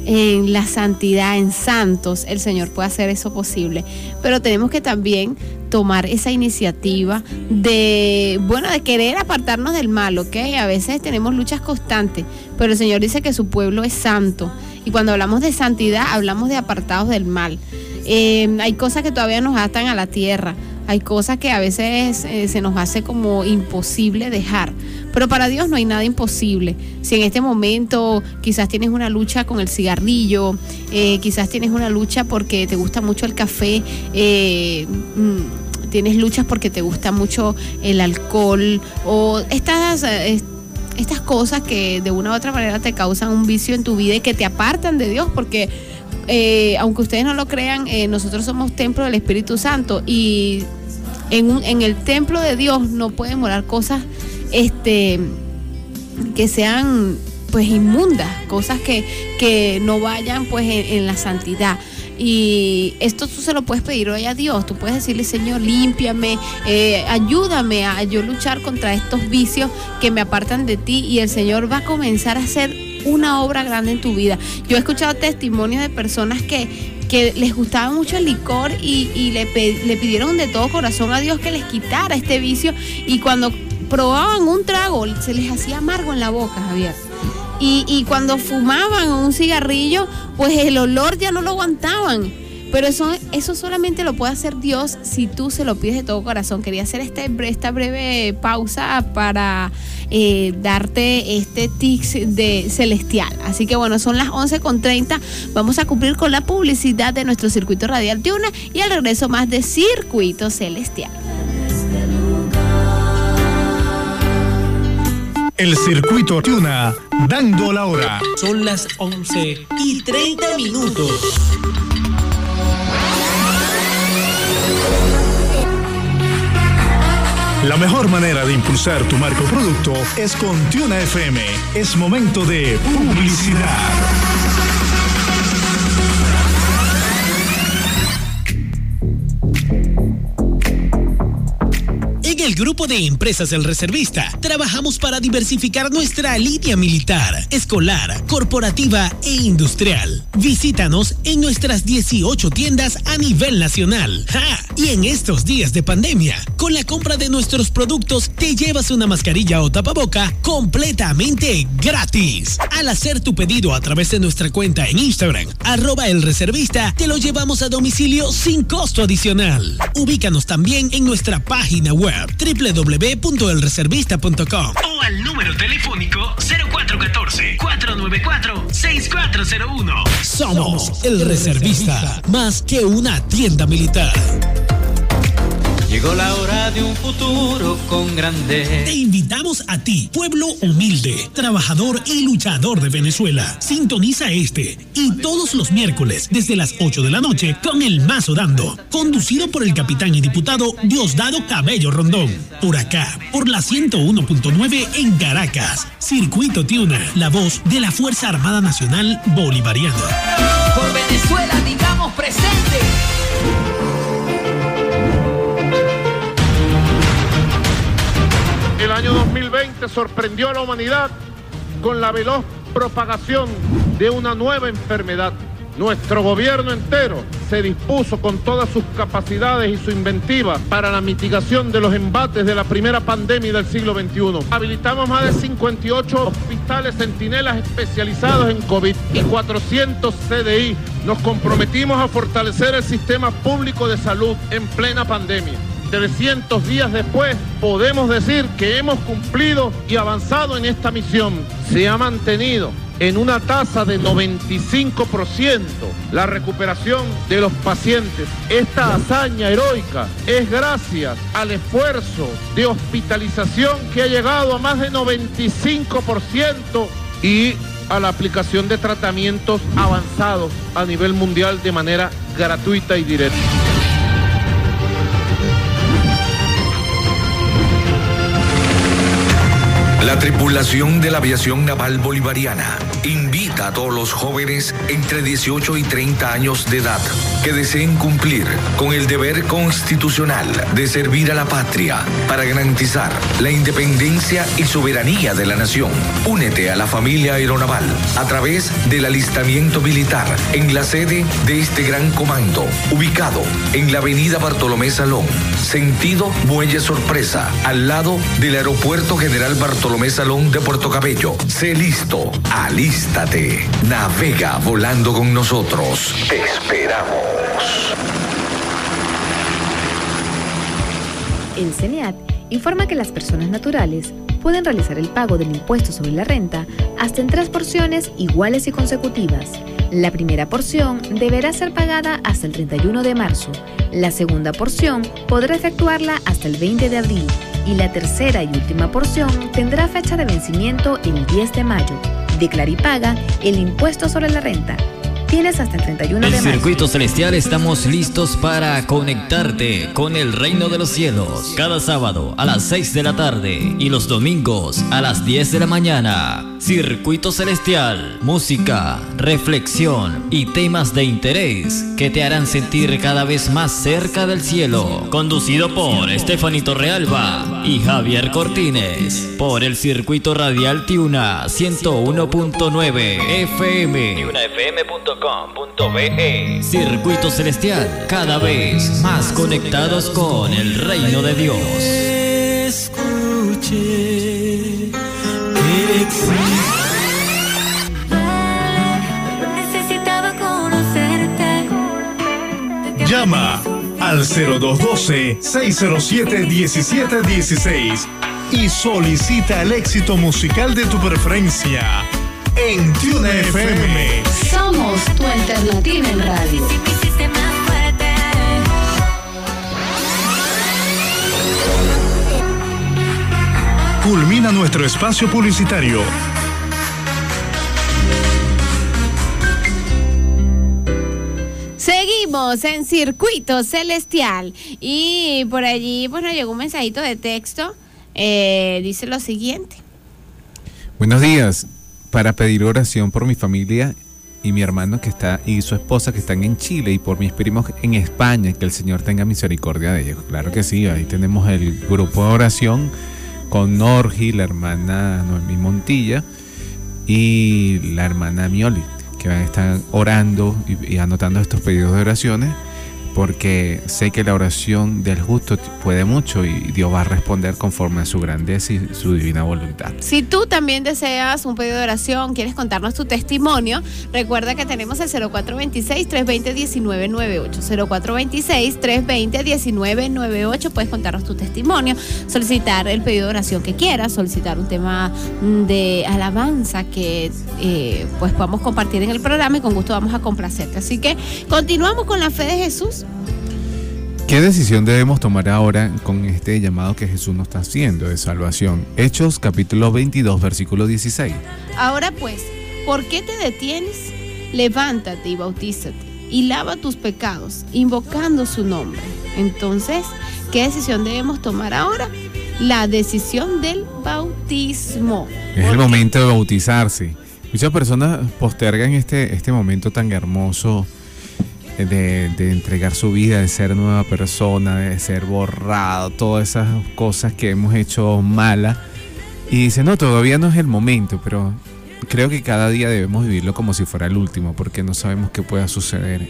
en la santidad, en santos, el Señor puede hacer eso posible. Pero tenemos que también tomar esa iniciativa de, bueno, de querer apartarnos del mal, ¿ok? A veces tenemos luchas constantes, pero el Señor dice que su pueblo es santo. Y cuando hablamos de santidad, hablamos de apartados del mal. Eh, hay cosas que todavía nos atan a la tierra. Hay cosas que a veces eh, se nos hace como imposible dejar. Pero para Dios no hay nada imposible. Si en este momento quizás tienes una lucha con el cigarrillo, eh, quizás tienes una lucha porque te gusta mucho el café, mm, tienes luchas porque te gusta mucho el alcohol o estas... estas cosas que de una u otra manera te causan un vicio en tu vida y que te apartan de Dios, porque eh, aunque ustedes no lo crean, eh, nosotros somos templo del Espíritu Santo y en, el templo de Dios no pueden morar cosas este, que sean pues inmundas, cosas que, que no vayan pues en, en la santidad. Y esto tú se lo puedes pedir hoy a Dios. Tú puedes decirle, Señor, límpiame, eh, ayúdame a yo luchar contra estos vicios que me apartan de ti. Y el Señor va a comenzar a hacer una obra grande en tu vida. Yo he escuchado testimonios de personas que, que les gustaba mucho el licor y, y le, le pidieron de todo corazón a Dios que les quitara este vicio. Y cuando probaban un trago, se les hacía amargo en la boca, Javier. Y, y cuando fumaban un cigarrillo, pues el olor ya no lo aguantaban. Pero eso, eso solamente lo puede hacer Dios si tú se lo pides de todo corazón. Quería hacer este, esta breve pausa para eh, darte este tics de celestial. Así que bueno, son las 11.30. Vamos a cumplir con la publicidad de nuestro circuito radial Tiuna y al regreso más de Circuito Celestial. El circuito Tuna, dando la hora. Son las 11 y 30 minutos. La mejor manera de impulsar tu marco producto es con Tuna FM. Es momento de publicidad. En el grupo de empresas El Reservista trabajamos para diversificar nuestra línea militar, escolar, corporativa e industrial. Visítanos en nuestras 18 tiendas a nivel nacional. ¡Ja! Y en estos días de pandemia, con la compra de nuestros productos te llevas una mascarilla o tapaboca completamente gratis. Al hacer tu pedido a través de nuestra cuenta en Instagram, arroba el reservista, te lo llevamos a domicilio sin costo adicional. Ubícanos también en nuestra página web www.elreservista.com o al número telefónico 0414-494-6401. Somos el reservista, más que una tienda militar. Llegó la hora de un futuro con grandeza. Te invitamos a ti, pueblo humilde, trabajador y luchador de Venezuela. Sintoniza este y todos los miércoles desde las 8 de la noche con El Mazo Dando, conducido por el capitán y diputado Diosdado Cabello Rondón. Por acá, por la 101.9 en Caracas. Circuito Tiuna, la voz de la Fuerza Armada Nacional Bolivariana. Por Venezuela, digamos presente. El año 2020 sorprendió a la humanidad con la veloz propagación de una nueva enfermedad. Nuestro gobierno entero se dispuso con todas sus capacidades y su inventiva para la mitigación de los embates de la primera pandemia del siglo XXI. Habilitamos más de 58 hospitales centinelas especializados en COVID y 400 CDI. Nos comprometimos a fortalecer el sistema público de salud en plena pandemia. 300 días después, podemos decir que hemos cumplido y avanzado en esta misión. Se ha mantenido en una tasa de 95% la recuperación de los pacientes. Esta hazaña heroica es gracias al esfuerzo de hospitalización que ha llegado a más de 95% y a la aplicación de tratamientos avanzados a nivel mundial de manera gratuita y directa. La tripulación de la aviación naval bolivariana invita a todos los jóvenes entre 18 y 30 años de edad que deseen cumplir con el deber constitucional de servir a la patria para garantizar la independencia y soberanía de la nación. Únete a la familia aeronaval a través del alistamiento militar en la sede de este gran comando, ubicado en la avenida Bartolomé Salón, sentido Muelle Sorpresa, al lado del Aeropuerto General Bartolomé Salón de Puerto Cabello. Sé listo, alístate, navega volando con nosotros. Te esperamos. El CENEAT informa que las personas naturales pueden realizar el pago del impuesto sobre la renta hasta en tres porciones iguales y consecutivas. La primera porción deberá ser pagada hasta el 31 de marzo, la segunda porción podrá efectuarla hasta el 20 de abril y la tercera y última porción tendrá fecha de vencimiento el 10 de mayo. Declara y paga el impuesto sobre la renta. Tienes hasta el 31 El de marzo. Circuito Celestial estamos listos para conectarte con el reino de los cielos. Cada sábado a las 6 de la tarde y los domingos a las 10 de la mañana. Circuito Celestial, música, reflexión y temas de interés que te harán sentir cada vez más cerca del cielo. Conducido por Estefanito Realba y Javier Cortines. Por el Circuito Radial Tiuna 101.9 FM. TiunaFM.com.be Circuito Celestial, cada vez más conectados con el reino de Dios. Escuché que Necesitaba conocerte. Llama al 0212-607-1716 y solicita el éxito musical de tu preferencia en Tune FM. Somos tu alternativa en radio. Culmina nuestro espacio publicitario. Seguimos en Circuito Celestial y por allí pues nos llegó un mensajito de texto. eh, dice lo siguiente. Buenos días. Para pedir oración por mi familia y mi hermano que está y su esposa que están en Chile y por mis primos en España, que el Señor tenga misericordia de ellos. Claro que sí, ahí tenemos el grupo de oración con Norgi, la hermana Noemí Montilla y la hermana Mioli, que van a estar orando y, y anotando estos pedidos de oraciones, porque sé que la oración del justo puede mucho y Dios va a responder conforme a su grandeza y su divina voluntad. Si tú también deseas un pedido de oración, quieres contarnos tu testimonio, recuerda que tenemos el 0426-320-1998. 0426-320-1998. Puedes contarnos tu testimonio, solicitar el pedido de oración que quieras, solicitar un tema mm, de alabanza que eh, pues podamos compartir en el programa y con gusto vamos a complacerte. Así que continuamos con la fe de Jesús. ¿Qué decisión debemos tomar ahora con este llamado que Jesús nos está haciendo de salvación? Hechos capítulo 22, versículo 16. Ahora pues, ¿por qué te detienes? Levántate y bautízate y lava tus pecados, invocando su nombre. Entonces, ¿qué decisión debemos tomar ahora? La decisión del bautismo. Es el momento de bautizarse. Muchas personas postergan este, este momento tan hermoso de, entregar su vida, de ser nueva persona, de ser borrado, todas esas cosas que hemos hecho malas. Y dicen, no, todavía no es el momento, pero creo que cada día debemos vivirlo como si fuera el último, porque no sabemos qué pueda suceder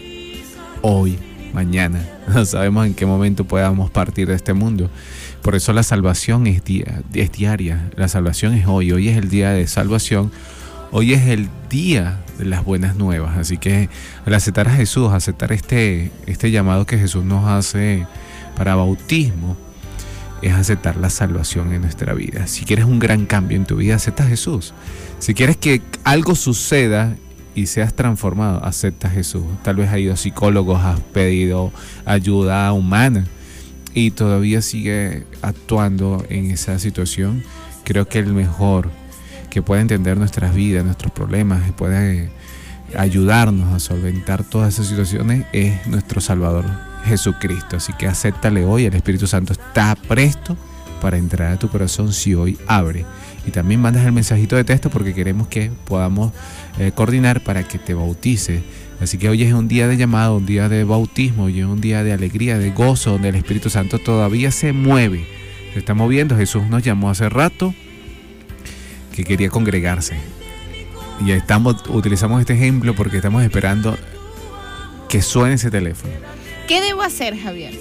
hoy, mañana. No sabemos en qué momento podamos partir de este mundo. Por eso la salvación es, día, es diaria. La salvación es hoy. Hoy es el día de salvación. Hoy es el día las buenas nuevas. Así que al aceptar a Jesús, aceptar este, este llamado que Jesús nos hace para bautismo, es aceptar la salvación en nuestra vida. Si quieres un gran cambio en tu vida, acepta a Jesús. Si quieres que algo suceda y seas transformado, acepta a Jesús. Tal vez has ido a psicólogos, has pedido ayuda humana y todavía sigue actuando en esa situación. Creo que el mejor que puede entender nuestras vidas, nuestros problemas, que puede ayudarnos a solventar todas esas situaciones es nuestro Salvador Jesucristo. Así que acéptale hoy, el Espíritu Santo está presto para entrar a tu corazón si hoy abre. Y también mandas el mensajito de texto porque queremos que podamos eh, coordinar para que te bautice Así que hoy es un día de llamado, un día de bautismo, hoy es un día de alegría, de gozo, donde el Espíritu Santo todavía se mueve, se está moviendo. Jesús nos llamó hace rato que quería congregarse. Y estamos, utilizamos este ejemplo porque estamos esperando que suene ese teléfono. ¿Qué debo hacer, Javier?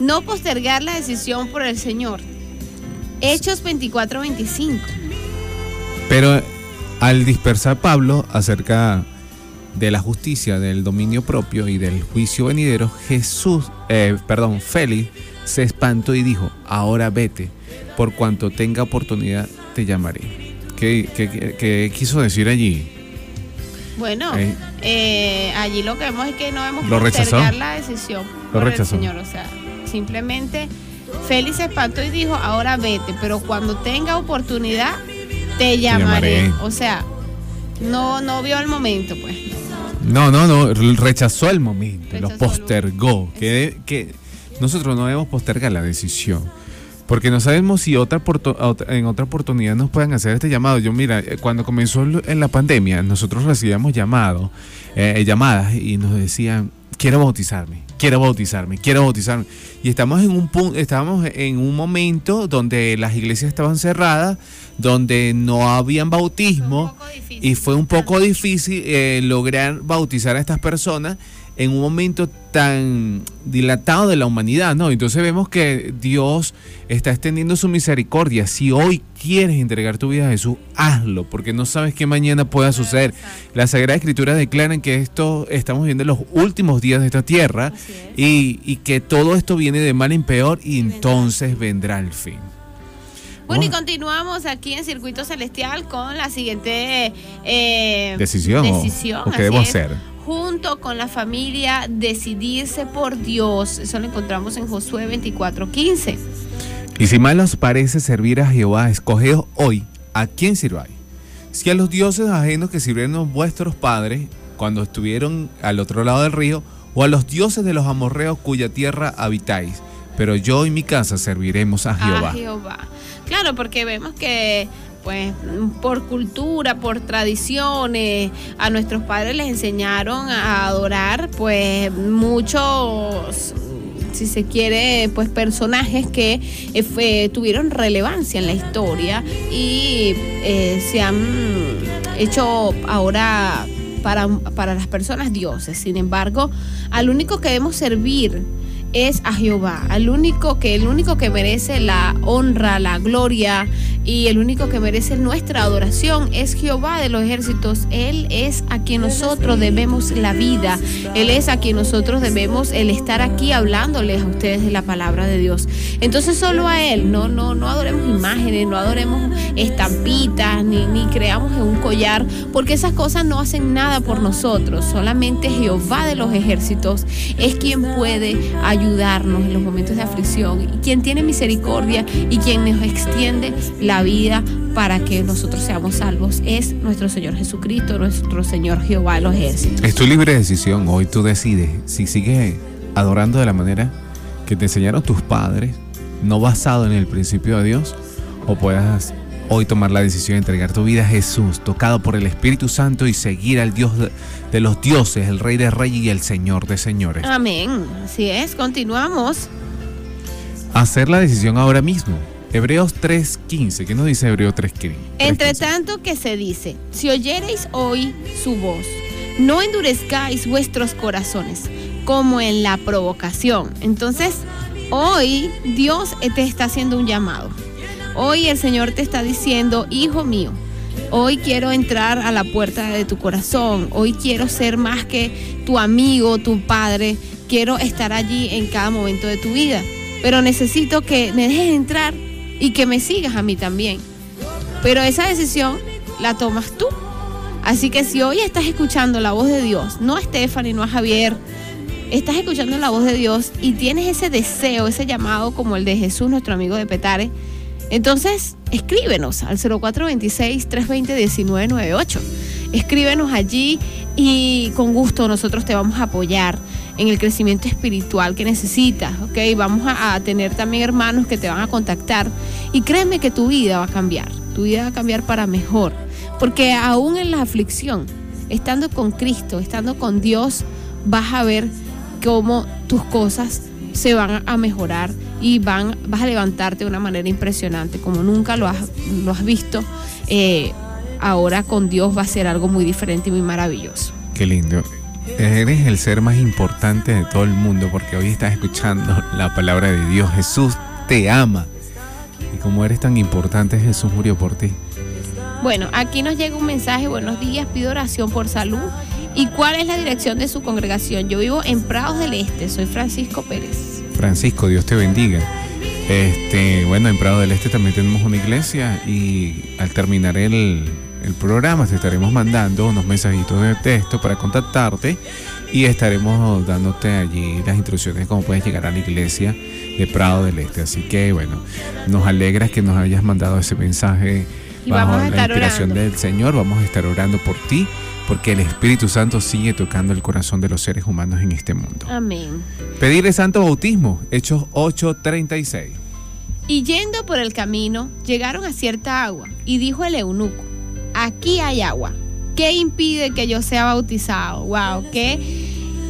No postergar la decisión por el Señor. Hechos 24-25. Pero al dispersar Pablo acerca de la justicia, del dominio propio y del juicio venidero, Jesús, eh, perdón, Félix se espantó y dijo, ahora vete, por cuanto tenga oportunidad te llamaré. ¿Qué, qué- qué- qué quiso decir allí? Bueno, Eh. eh, allí lo que vemos es que no debemos ¿Lo la decisión Lo por rechazó. el Señor. O sea, simplemente Félix se espantó y dijo, ahora vete, pero cuando tenga oportunidad te llamaré. llamaré. O sea, no, no vio el momento, pues. No, no, no, rechazó el momento, Rechazó lo postergó. Que, que nosotros no debemos postergar la decisión. Porque no sabemos si otra en otra oportunidad nos puedan hacer este llamado. Yo, mira, eh, cuando comenzó en la pandemia, nosotros recibíamos llamados, eh, llamadas y nos decían, quiero bautizarme, quiero bautizarme, quiero bautizarme. Y estamos en un punto, estábamos en un momento donde las iglesias estaban cerradas, donde no habían bautismo y fue un poco difícil eh, lograr bautizar a estas personas en un momento tan dilatado de la humanidad, ¿no? Entonces vemos que Dios está extendiendo su misericordia. Si hoy quieres entregar tu vida a Jesús, hazlo, porque no sabes qué mañana pueda suceder. La Sagrada Escritura declara que esto estamos viviendo los últimos días de esta tierra y, y que todo esto viene de mal en peor y entonces vendrá el fin. Bueno, y continuamos aquí en Circuito Celestial con la siguiente eh, Decisión, decisión, o qué debo hacer. Junto con la familia, decidirse por Dios. Eso lo encontramos en Josué 24:15. Y si mal os parece servir a Jehová, escogeos hoy a quién sirváis. Si a los dioses ajenos que sirvieron vuestros padres cuando estuvieron al otro lado del río, o a los dioses de los amorreos cuya tierra habitáis. Pero yo y mi casa serviremos a Jehová. A Jehová. Claro, porque vemos que pues por cultura, por tradiciones, a nuestros padres les enseñaron a adorar pues muchos si se quiere, pues personajes que eh, tuvieron relevancia en la historia y eh, se han hecho ahora para, para las personas dioses. Sin embargo, al único que debemos servir es a Jehová, al único que el único que merece la honra, la gloria y el único que merece nuestra adoración es Jehová de los ejércitos. Él es a quien nosotros debemos la vida. Él es a quien nosotros debemos el estar aquí hablándoles a ustedes de la palabra de Dios. Entonces solo a él, no no no adoremos imágenes, no adoremos estampitas ni ni creamos en un collar, porque esas cosas no hacen nada por nosotros. Solamente Jehová de los ejércitos es quien puede ayudarnos en los momentos de aflicción y quien tiene misericordia y quien nos extiende la vida para que nosotros seamos salvos es nuestro Señor Jesucristo, nuestro Señor Jehová de los ejércitos. Es tu libre decisión. Hoy tú decides si sigues adorando de la manera que te enseñaron tus padres, no basado en el principio de Dios, o puedas hoy tomar la decisión de entregar tu vida a Jesús, tocado por el Espíritu Santo y seguir al Dios de, los dioses, el Rey de Reyes y el Señor de Señores. Amén. Así es, continuamos. Hacer la decisión ahora mismo. Hebreos 3.15. ¿Qué nos dice Hebreos 3.15? Entre tanto que se dice, si oyereis hoy su voz, no endurezcáis vuestros corazones, como en la provocación. Entonces, hoy Dios te está haciendo un llamado. Hoy el Señor te está diciendo, hijo mío, hoy quiero entrar a la puerta de tu corazón, hoy quiero ser más que tu amigo, tu padre, quiero estar allí en cada momento de tu vida, pero necesito que me dejes entrar y que me sigas a mí también. Pero esa decisión la tomas tú. Así que si hoy estás escuchando la voz de Dios, no a Stephanie, no a Javier, estás escuchando la voz de Dios y tienes ese deseo, ese llamado como el de Jesús, nuestro amigo de Petare, entonces escríbenos al 0426-320-1998. Escríbenos allí y con gusto nosotros te vamos a apoyar en el crecimiento espiritual que necesitas, ¿ok? Vamos a, a tener también hermanos que te van a contactar y créeme que tu vida va a cambiar, tu vida va a cambiar para mejor, porque aún en la aflicción estando con Cristo, estando con Dios, vas a ver cómo tus cosas se van a mejorar y van, vas a levantarte de una manera impresionante, como nunca lo has, lo has visto. eh, ahora con Dios va a ser algo muy diferente y muy maravilloso. Qué lindo. Eres el ser más importante de todo el mundo porque hoy estás escuchando la palabra de Dios. Jesús te ama. Y como eres tan importante, Jesús murió por ti. Bueno, aquí nos llega un mensaje, buenos días, pido oración por salud. ¿Y cuál es la dirección de su congregación? Yo vivo en Prados del Este, soy Francisco Pérez. Francisco, Dios te bendiga. Este, bueno, en Prado del Este también tenemos una iglesia y al terminar el, el programa te estaremos mandando unos mensajitos de texto para contactarte y estaremos dándote allí las instrucciones de cómo puedes llegar a la iglesia de Prado del Este. Así que bueno, nos alegra que nos hayas mandado ese mensaje Y bajo vamos a la inspiración orando. del Señor. Vamos a estar orando por ti porque el Espíritu Santo sigue tocando el corazón de los seres humanos en este mundo. Amén. Pedirle santo bautismo, Hechos 8:36. Y yendo por el camino, llegaron a cierta agua, y dijo el eunuco, aquí hay agua. ¿Qué impide que yo sea bautizado? Wow, qué,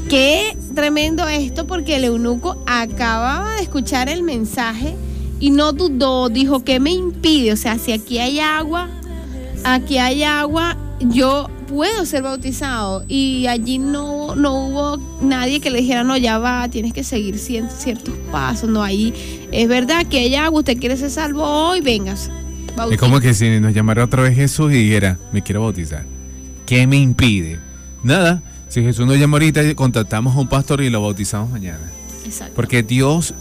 qué tremendo esto, porque el eunuco acababa de escuchar el mensaje y no dudó, dijo, ¿qué me impide? O sea, si aquí hay agua, aquí hay agua, yo puedo ser bautizado. Y allí no, no hubo nadie que le dijera, no, ya va, tienes que seguir ciertos pasos. No, ahí es verdad que agua, usted quiere ser salvo hoy, vengas. Es como que si nos llamara otra vez Jesús y dijera, me quiero bautizar. ¿Qué me impide? Nada. Si Jesús nos llama ahorita, contactamos a un pastor y lo bautizamos mañana. Exacto. Porque Dios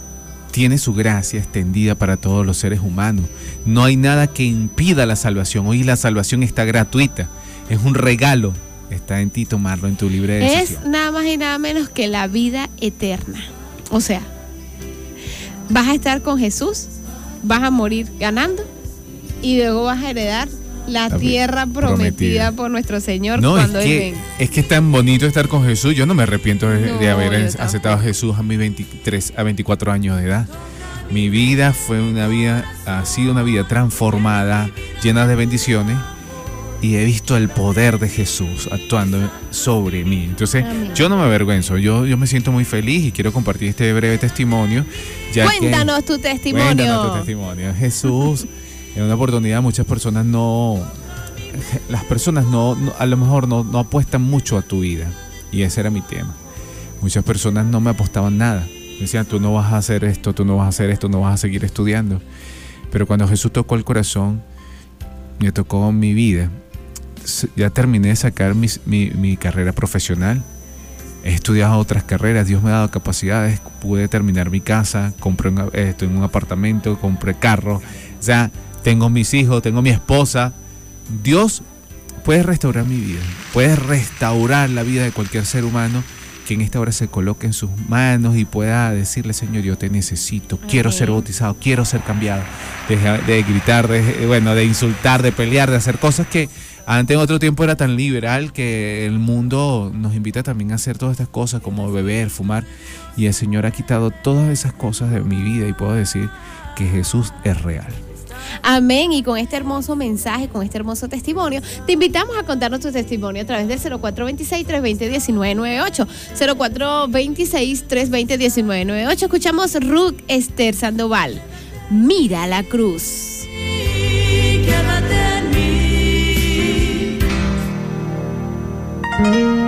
tiene su gracia extendida para todos los seres humanos. No hay nada que impida la salvación. Hoy la salvación está gratuita. Es un regalo. Está en ti tomarlo en tu libre decisión. Es nada más y nada menos que la vida eterna. O sea, vas a estar con Jesús, vas a morir ganando y luego vas a heredar la La tierra prometida, prometida. por nuestro Señor No, es cuando Él que, es que es tan bonito estar con Jesús. Yo no me arrepiento de, de haber es- aceptado a Jesús a mis 23, a 24 años de edad. Mi vida fue una vida, ha sido una vida transformada, llena de bendiciones. Y he visto el poder de Jesús actuando sobre mí. Entonces, Amén. yo no me avergüenzo. Yo, yo me siento muy feliz y quiero compartir este breve testimonio. ya que- Cuéntanos tu testimonio. Cuéntanos tu testimonio. Jesús, en una oportunidad muchas personas no, las personas no, no- a lo mejor no, no apuestan mucho a tu vida. Y ese era mi tema. Muchas personas no me apostaban nada. Me Decían, tú no vas a hacer esto, tú no vas a hacer esto, no vas a seguir estudiando. Pero cuando Jesús tocó el corazón, me tocó mi vida. Ya terminé de sacar mis- mi, mi carrera profesional. He estudiado otras carreras, Dios me ha dado capacidades, pude terminar mi casa, compré un, eh, estoy en un apartamento, compré carro, ya tengo mis hijos, tengo mi esposa. Dios puede restaurar mi vida, puede restaurar la vida de cualquier ser humano que en esta hora se coloque en sus manos y pueda decirle, Señor, yo te necesito, quiero ser bautizado, quiero ser cambiado. Deja de gritar, de, bueno, de insultar, de pelear, de hacer cosas que antes en otro tiempo era tan liberal que el mundo nos invita también a hacer todas estas cosas como beber, fumar. Y el Señor ha quitado todas esas cosas de mi vida y puedo decir que Jesús es real. Amén. Y con este hermoso mensaje, con este hermoso testimonio, te invitamos a contarnos tu testimonio a través del 0426-320-1998. 0426-320-1998. Escuchamos Ruth Esther Sandoval. Mira la cruz. Mira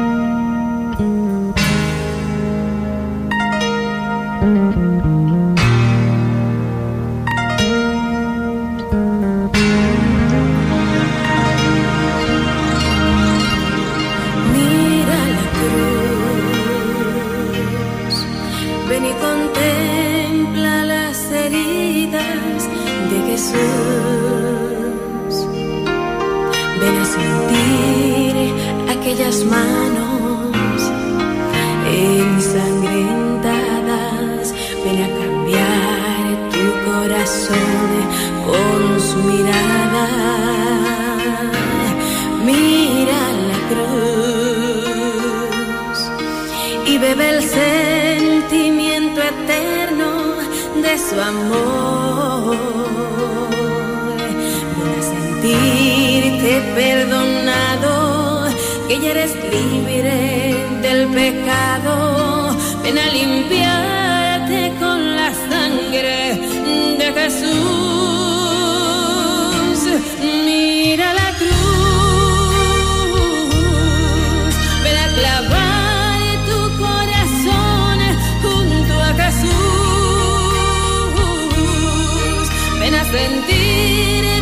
manos ensangrentadas. Ven a cambiar tu corazón con su mirada. Mira la cruz y bebe el sentimiento eterno de su amor. Ven a sentirte perdonado, eres libre del pecado. Ven a limpiarte con la sangre de Jesús. Mira la cruz. Ven a clavar tu corazón junto a Jesús. Ven a sentir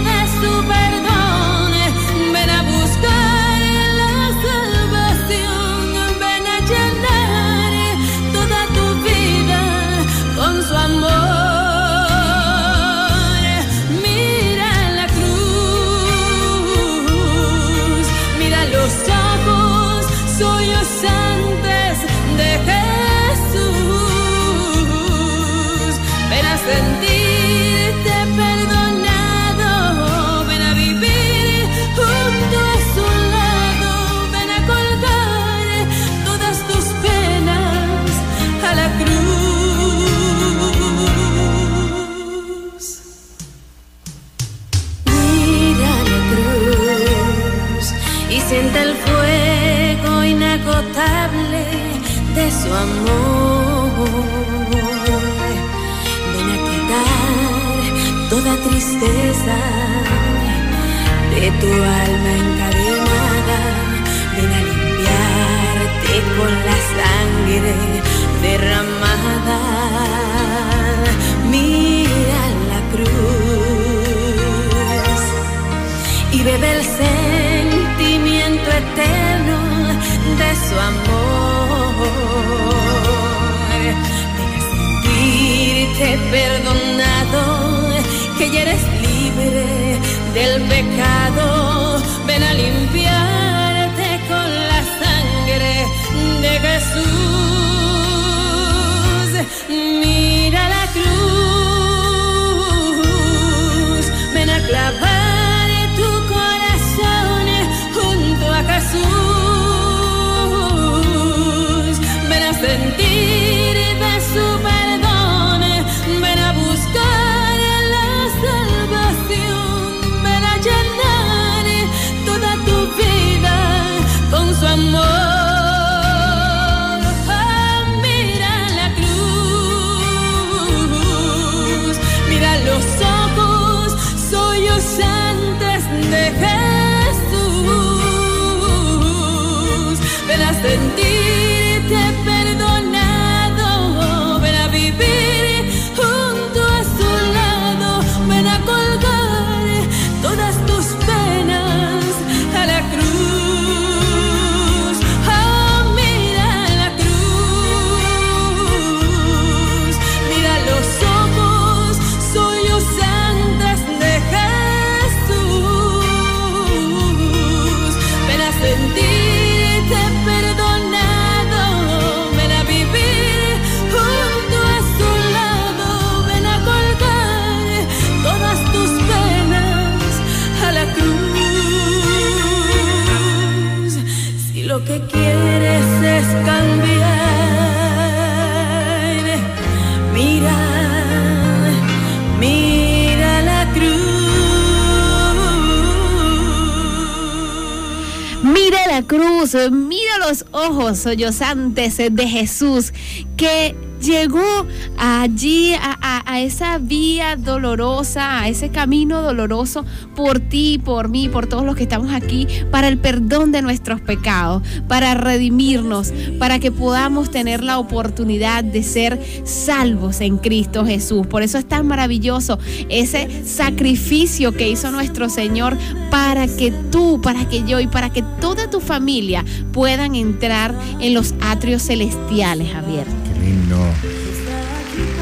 sollozantes de Jesús que llegó allí a, a- esa vía dolorosa, a ese camino doloroso por ti, por mí, por todos los que estamos aquí, para el perdón de nuestros pecados, para redimirnos, para que podamos tener la oportunidad de ser salvos en Cristo Jesús. Por eso es tan maravilloso ese sacrificio que hizo nuestro Señor para que tú, para que yo y para que toda tu familia puedan entrar en los atrios celestiales, Javier. Qué lindo.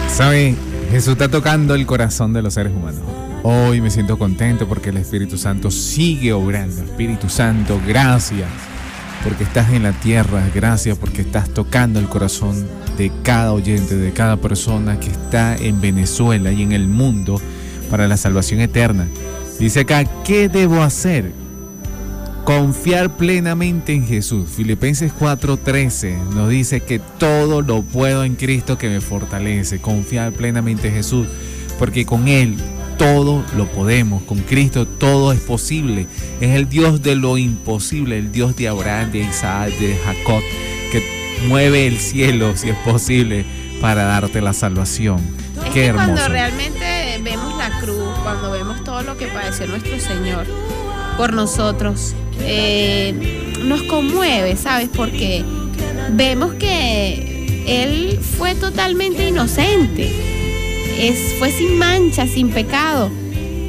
¿Sabe? Jesús está tocando el corazón de los seres humanos. Hoy me siento contento porque el Espíritu Santo sigue obrando. Espíritu Santo, gracias porque estás en la tierra. Gracias porque estás tocando el corazón de cada oyente, de cada persona que está en Venezuela y en el mundo para la salvación eterna. Dice acá, ¿qué debo hacer? Confiar plenamente en Jesús. Filipenses 4:13 nos dice que todo lo puedo en Cristo que me fortalece. Confiar plenamente en Jesús, porque con Él todo lo podemos. Con Cristo todo es posible. Es el Dios de lo imposible, el Dios de Abraham, de Isaac, de Jacob, que mueve el cielo si es posible para darte la salvación. Es Qué hermoso. cuando realmente vemos la cruz, cuando vemos todo lo que padeció nuestro Señor por nosotros, eh, nos conmueve, ¿sabes? Porque vemos que Él fue totalmente inocente, fue sin mancha, sin pecado,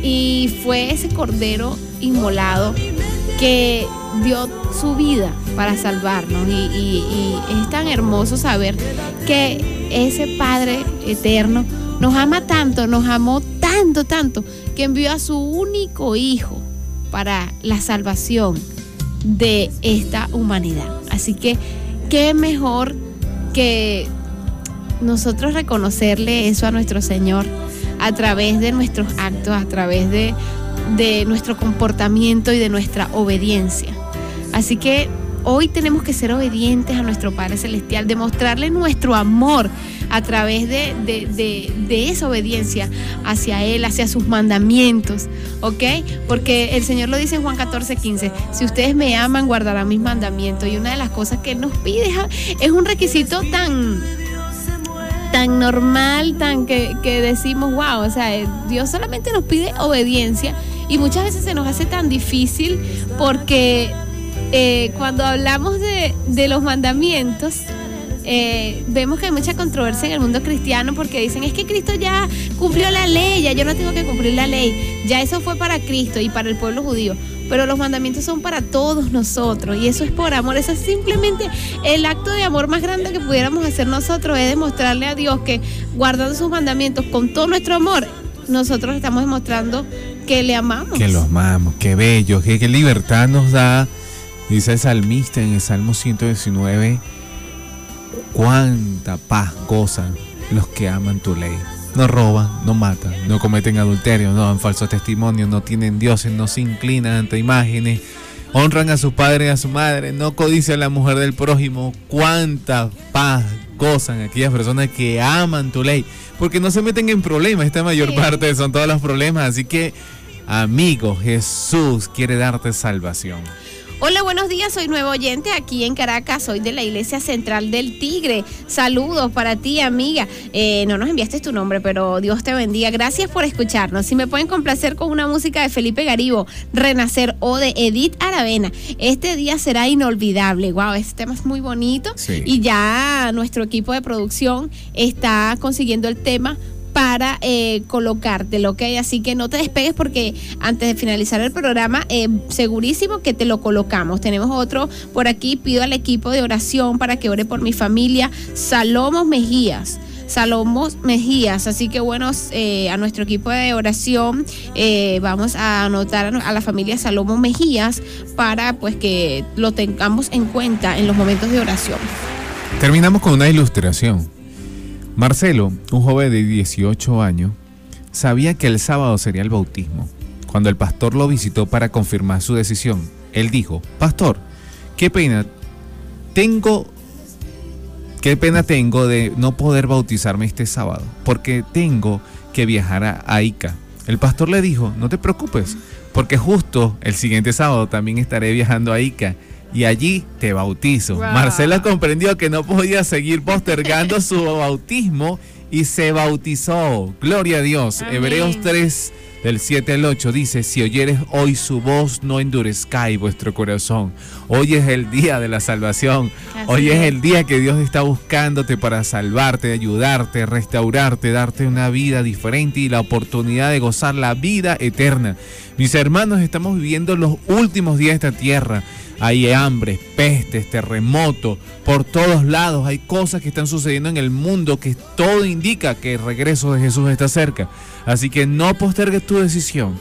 y fue ese cordero inmolado que dio su vida para salvarnos. Y- y es tan hermoso saber que ese Padre eterno nos ama tanto, nos amó tanto, tanto, que envió a su único Hijo para la salvación de esta humanidad. Así que, qué mejor que nosotros reconocerle eso a nuestro Señor a través de nuestros actos, a través de, de nuestro comportamiento y de nuestra obediencia. Así que hoy tenemos que ser obedientes a nuestro Padre Celestial, demostrarle nuestro amor a través de, esa obediencia hacia Él, hacia sus mandamientos, ¿ok? Porque el Señor lo dice en Juan 14, 15, si ustedes me aman, guardarán mis mandamientos. Y una de las cosas que Él nos pide es- es un requisito tan tan normal, tan que, que decimos, wow, o sea, eh, Dios solamente nos pide obediencia y muchas veces se nos hace tan difícil porque eh, cuando hablamos de, los mandamientos, eh, vemos que hay mucha controversia en el mundo cristiano porque dicen es que Cristo ya cumplió la ley, ya yo no tengo que cumplir la ley, ya eso fue para Cristo y para el pueblo judío, pero los mandamientos son para todos nosotros y eso es por amor, eso es simplemente el acto de amor más grande que pudiéramos hacer nosotros, es demostrarle a Dios que guardando sus mandamientos con todo nuestro amor, nosotros estamos demostrando que le amamos. Que los amamos, qué bello, qué libertad nos da, dice el salmista en el Salmo 119, cuánta paz gozan los que aman tu ley. No roban, no matan, no cometen adulterio, no dan falsos testimonios, no tienen dioses, no se inclinan ante imágenes, honran a su padre y a su madre, no codician a la mujer del prójimo. Cuánta paz gozan aquellas personas que aman tu ley, porque no se meten en problemas, esta mayor parte son todos los problemas, así que amigo, Jesús quiere darte salvación. Hola, buenos días, soy nuevo oyente aquí en Caracas, soy de la Iglesia Central del Tigre. Saludos para ti, amiga. Eh, no nos enviaste tu nombre, pero Dios te bendiga. Gracias por escucharnos. Si me pueden complacer con una música de Felipe Garibo, Renacer o de Edith Aravena, este día será inolvidable. Wow, este tema es muy bonito Sí. y ya nuestro equipo de producción está consiguiendo el tema para eh, colocártelo, ¿ok? Así que no te despegues porque antes de finalizar el programa, eh, segurísimo que te lo colocamos. Tenemos otro por aquí, pido al equipo de oración para que ore por mi familia, Salomos Mejías. Salomos Mejías, así que bueno, eh, a nuestro equipo de oración eh, vamos a anotar a la familia Salomos Mejías para pues que lo tengamos en cuenta en los momentos de oración. Terminamos con una ilustración. Marcelo, un joven de 18 años, sabía que el sábado sería el bautismo. Cuando el pastor lo visitó para confirmar su decisión, él dijo, Pastor, qué pena, tengo, qué pena tengo de no poder bautizarme este sábado, porque tengo que viajar a, Ica. El pastor le dijo, no te preocupes, porque justo el siguiente sábado también estaré viajando a Ica y allí te bautizo. Wow. Marcela comprendió que no podía seguir postergando su bautismo y se bautizó. Gloria a Dios. Amén. Hebreos 3 del 7 al 8 dice, si oyeres hoy su voz, no endurezcáis vuestro corazón. Hoy es el día de la salvación. Así Hoy es es. el día que Dios está buscándote para salvarte, ayudarte, restaurarte, darte una vida diferente y la oportunidad de gozar la vida eterna. Mis hermanos, estamos viviendo los últimos días de esta tierra. Hay hambre, pestes, terremotos, por todos lados. Hay cosas que están sucediendo en el mundo que todo indica que el regreso de Jesús está cerca. Así que no postergues tu decisión.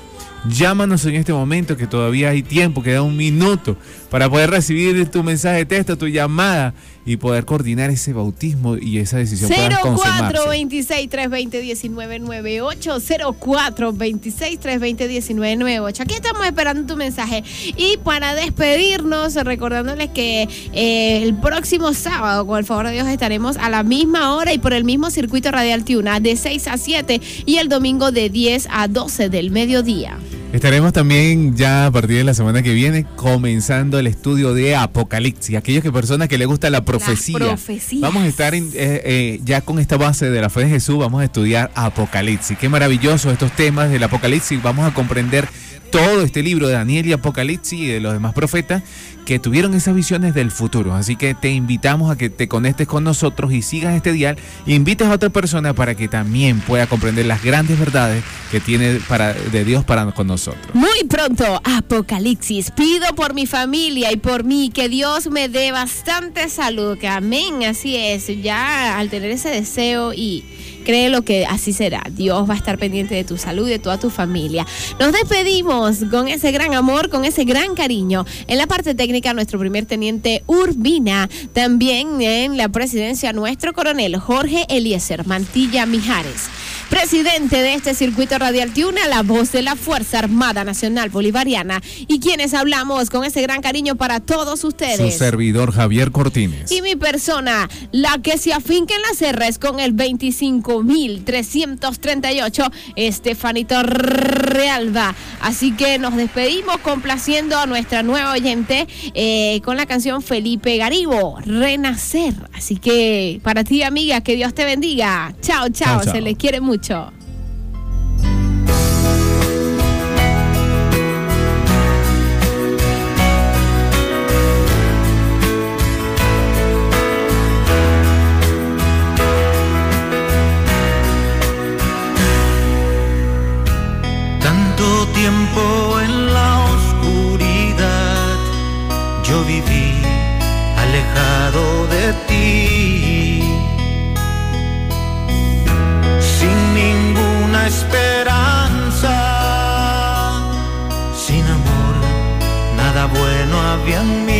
Llámanos en este momento que todavía hay tiempo, queda un minuto para poder recibir tu mensaje de texto, tu llamada y poder coordinar ese bautismo y esa decisión pueda consumarse. 0426 320 1998 0426 320 1998 Aquí estamos esperando tu mensaje. Y para despedirnos, recordándoles que eh, el próximo sábado, con el favor de Dios, estaremos a la misma hora y por el mismo circuito radial Tiuna, de 6 a 7 y el domingo de 10 a 12 del mediodía. Estaremos también ya a partir de la semana que viene comenzando el estudio de Apocalipsis. Aquellos que personas que les gusta la profecía. profecías. Vamos a estar en- eh, eh, ya con esta base de la fe de Jesús, vamos a estudiar Apocalipsis. Qué maravilloso estos temas del Apocalipsis. Vamos a comprender todo este libro de Daniel y Apocalipsis y de los demás profetas que tuvieron esas visiones del futuro. Así que te invitamos a que te conectes con nosotros y sigas este dial e invites a otra persona para que también pueda comprender las grandes verdades que tiene para, de Dios para con nosotros. Muy pronto, Apocalipsis. Pido por mi familia y por mí que Dios me dé bastante salud. Que amén, así es. Ya al tener ese deseo y créelo que así será. Dios va a estar pendiente de tu salud y de toda tu familia. Nos despedimos con ese gran amor, con ese gran cariño. En la parte técnica, nuestro primer teniente Urbina. También en la presidencia, nuestro coronel Jorge Eliezer Mantilla Mijares. Presidente de este circuito radial Tiuna, la voz de la Fuerza Armada Nacional Bolivariana. Y quienes hablamos con ese gran cariño para todos Su ustedes. servidor Javier Cortines. Y mi persona, la que se afinca en las R's con el 25.338, Estefanito Realba. Así que nos despedimos complaciendo a nuestra nueva oyente eh, con la canción Felipe Garibo, Renacer. Así que para ti, amiga, que Dios te bendiga. Chao, chao, Chao, chao. se les quiere mucho. Tanto tiempo esperanza, sin amor, nada bueno había en mí.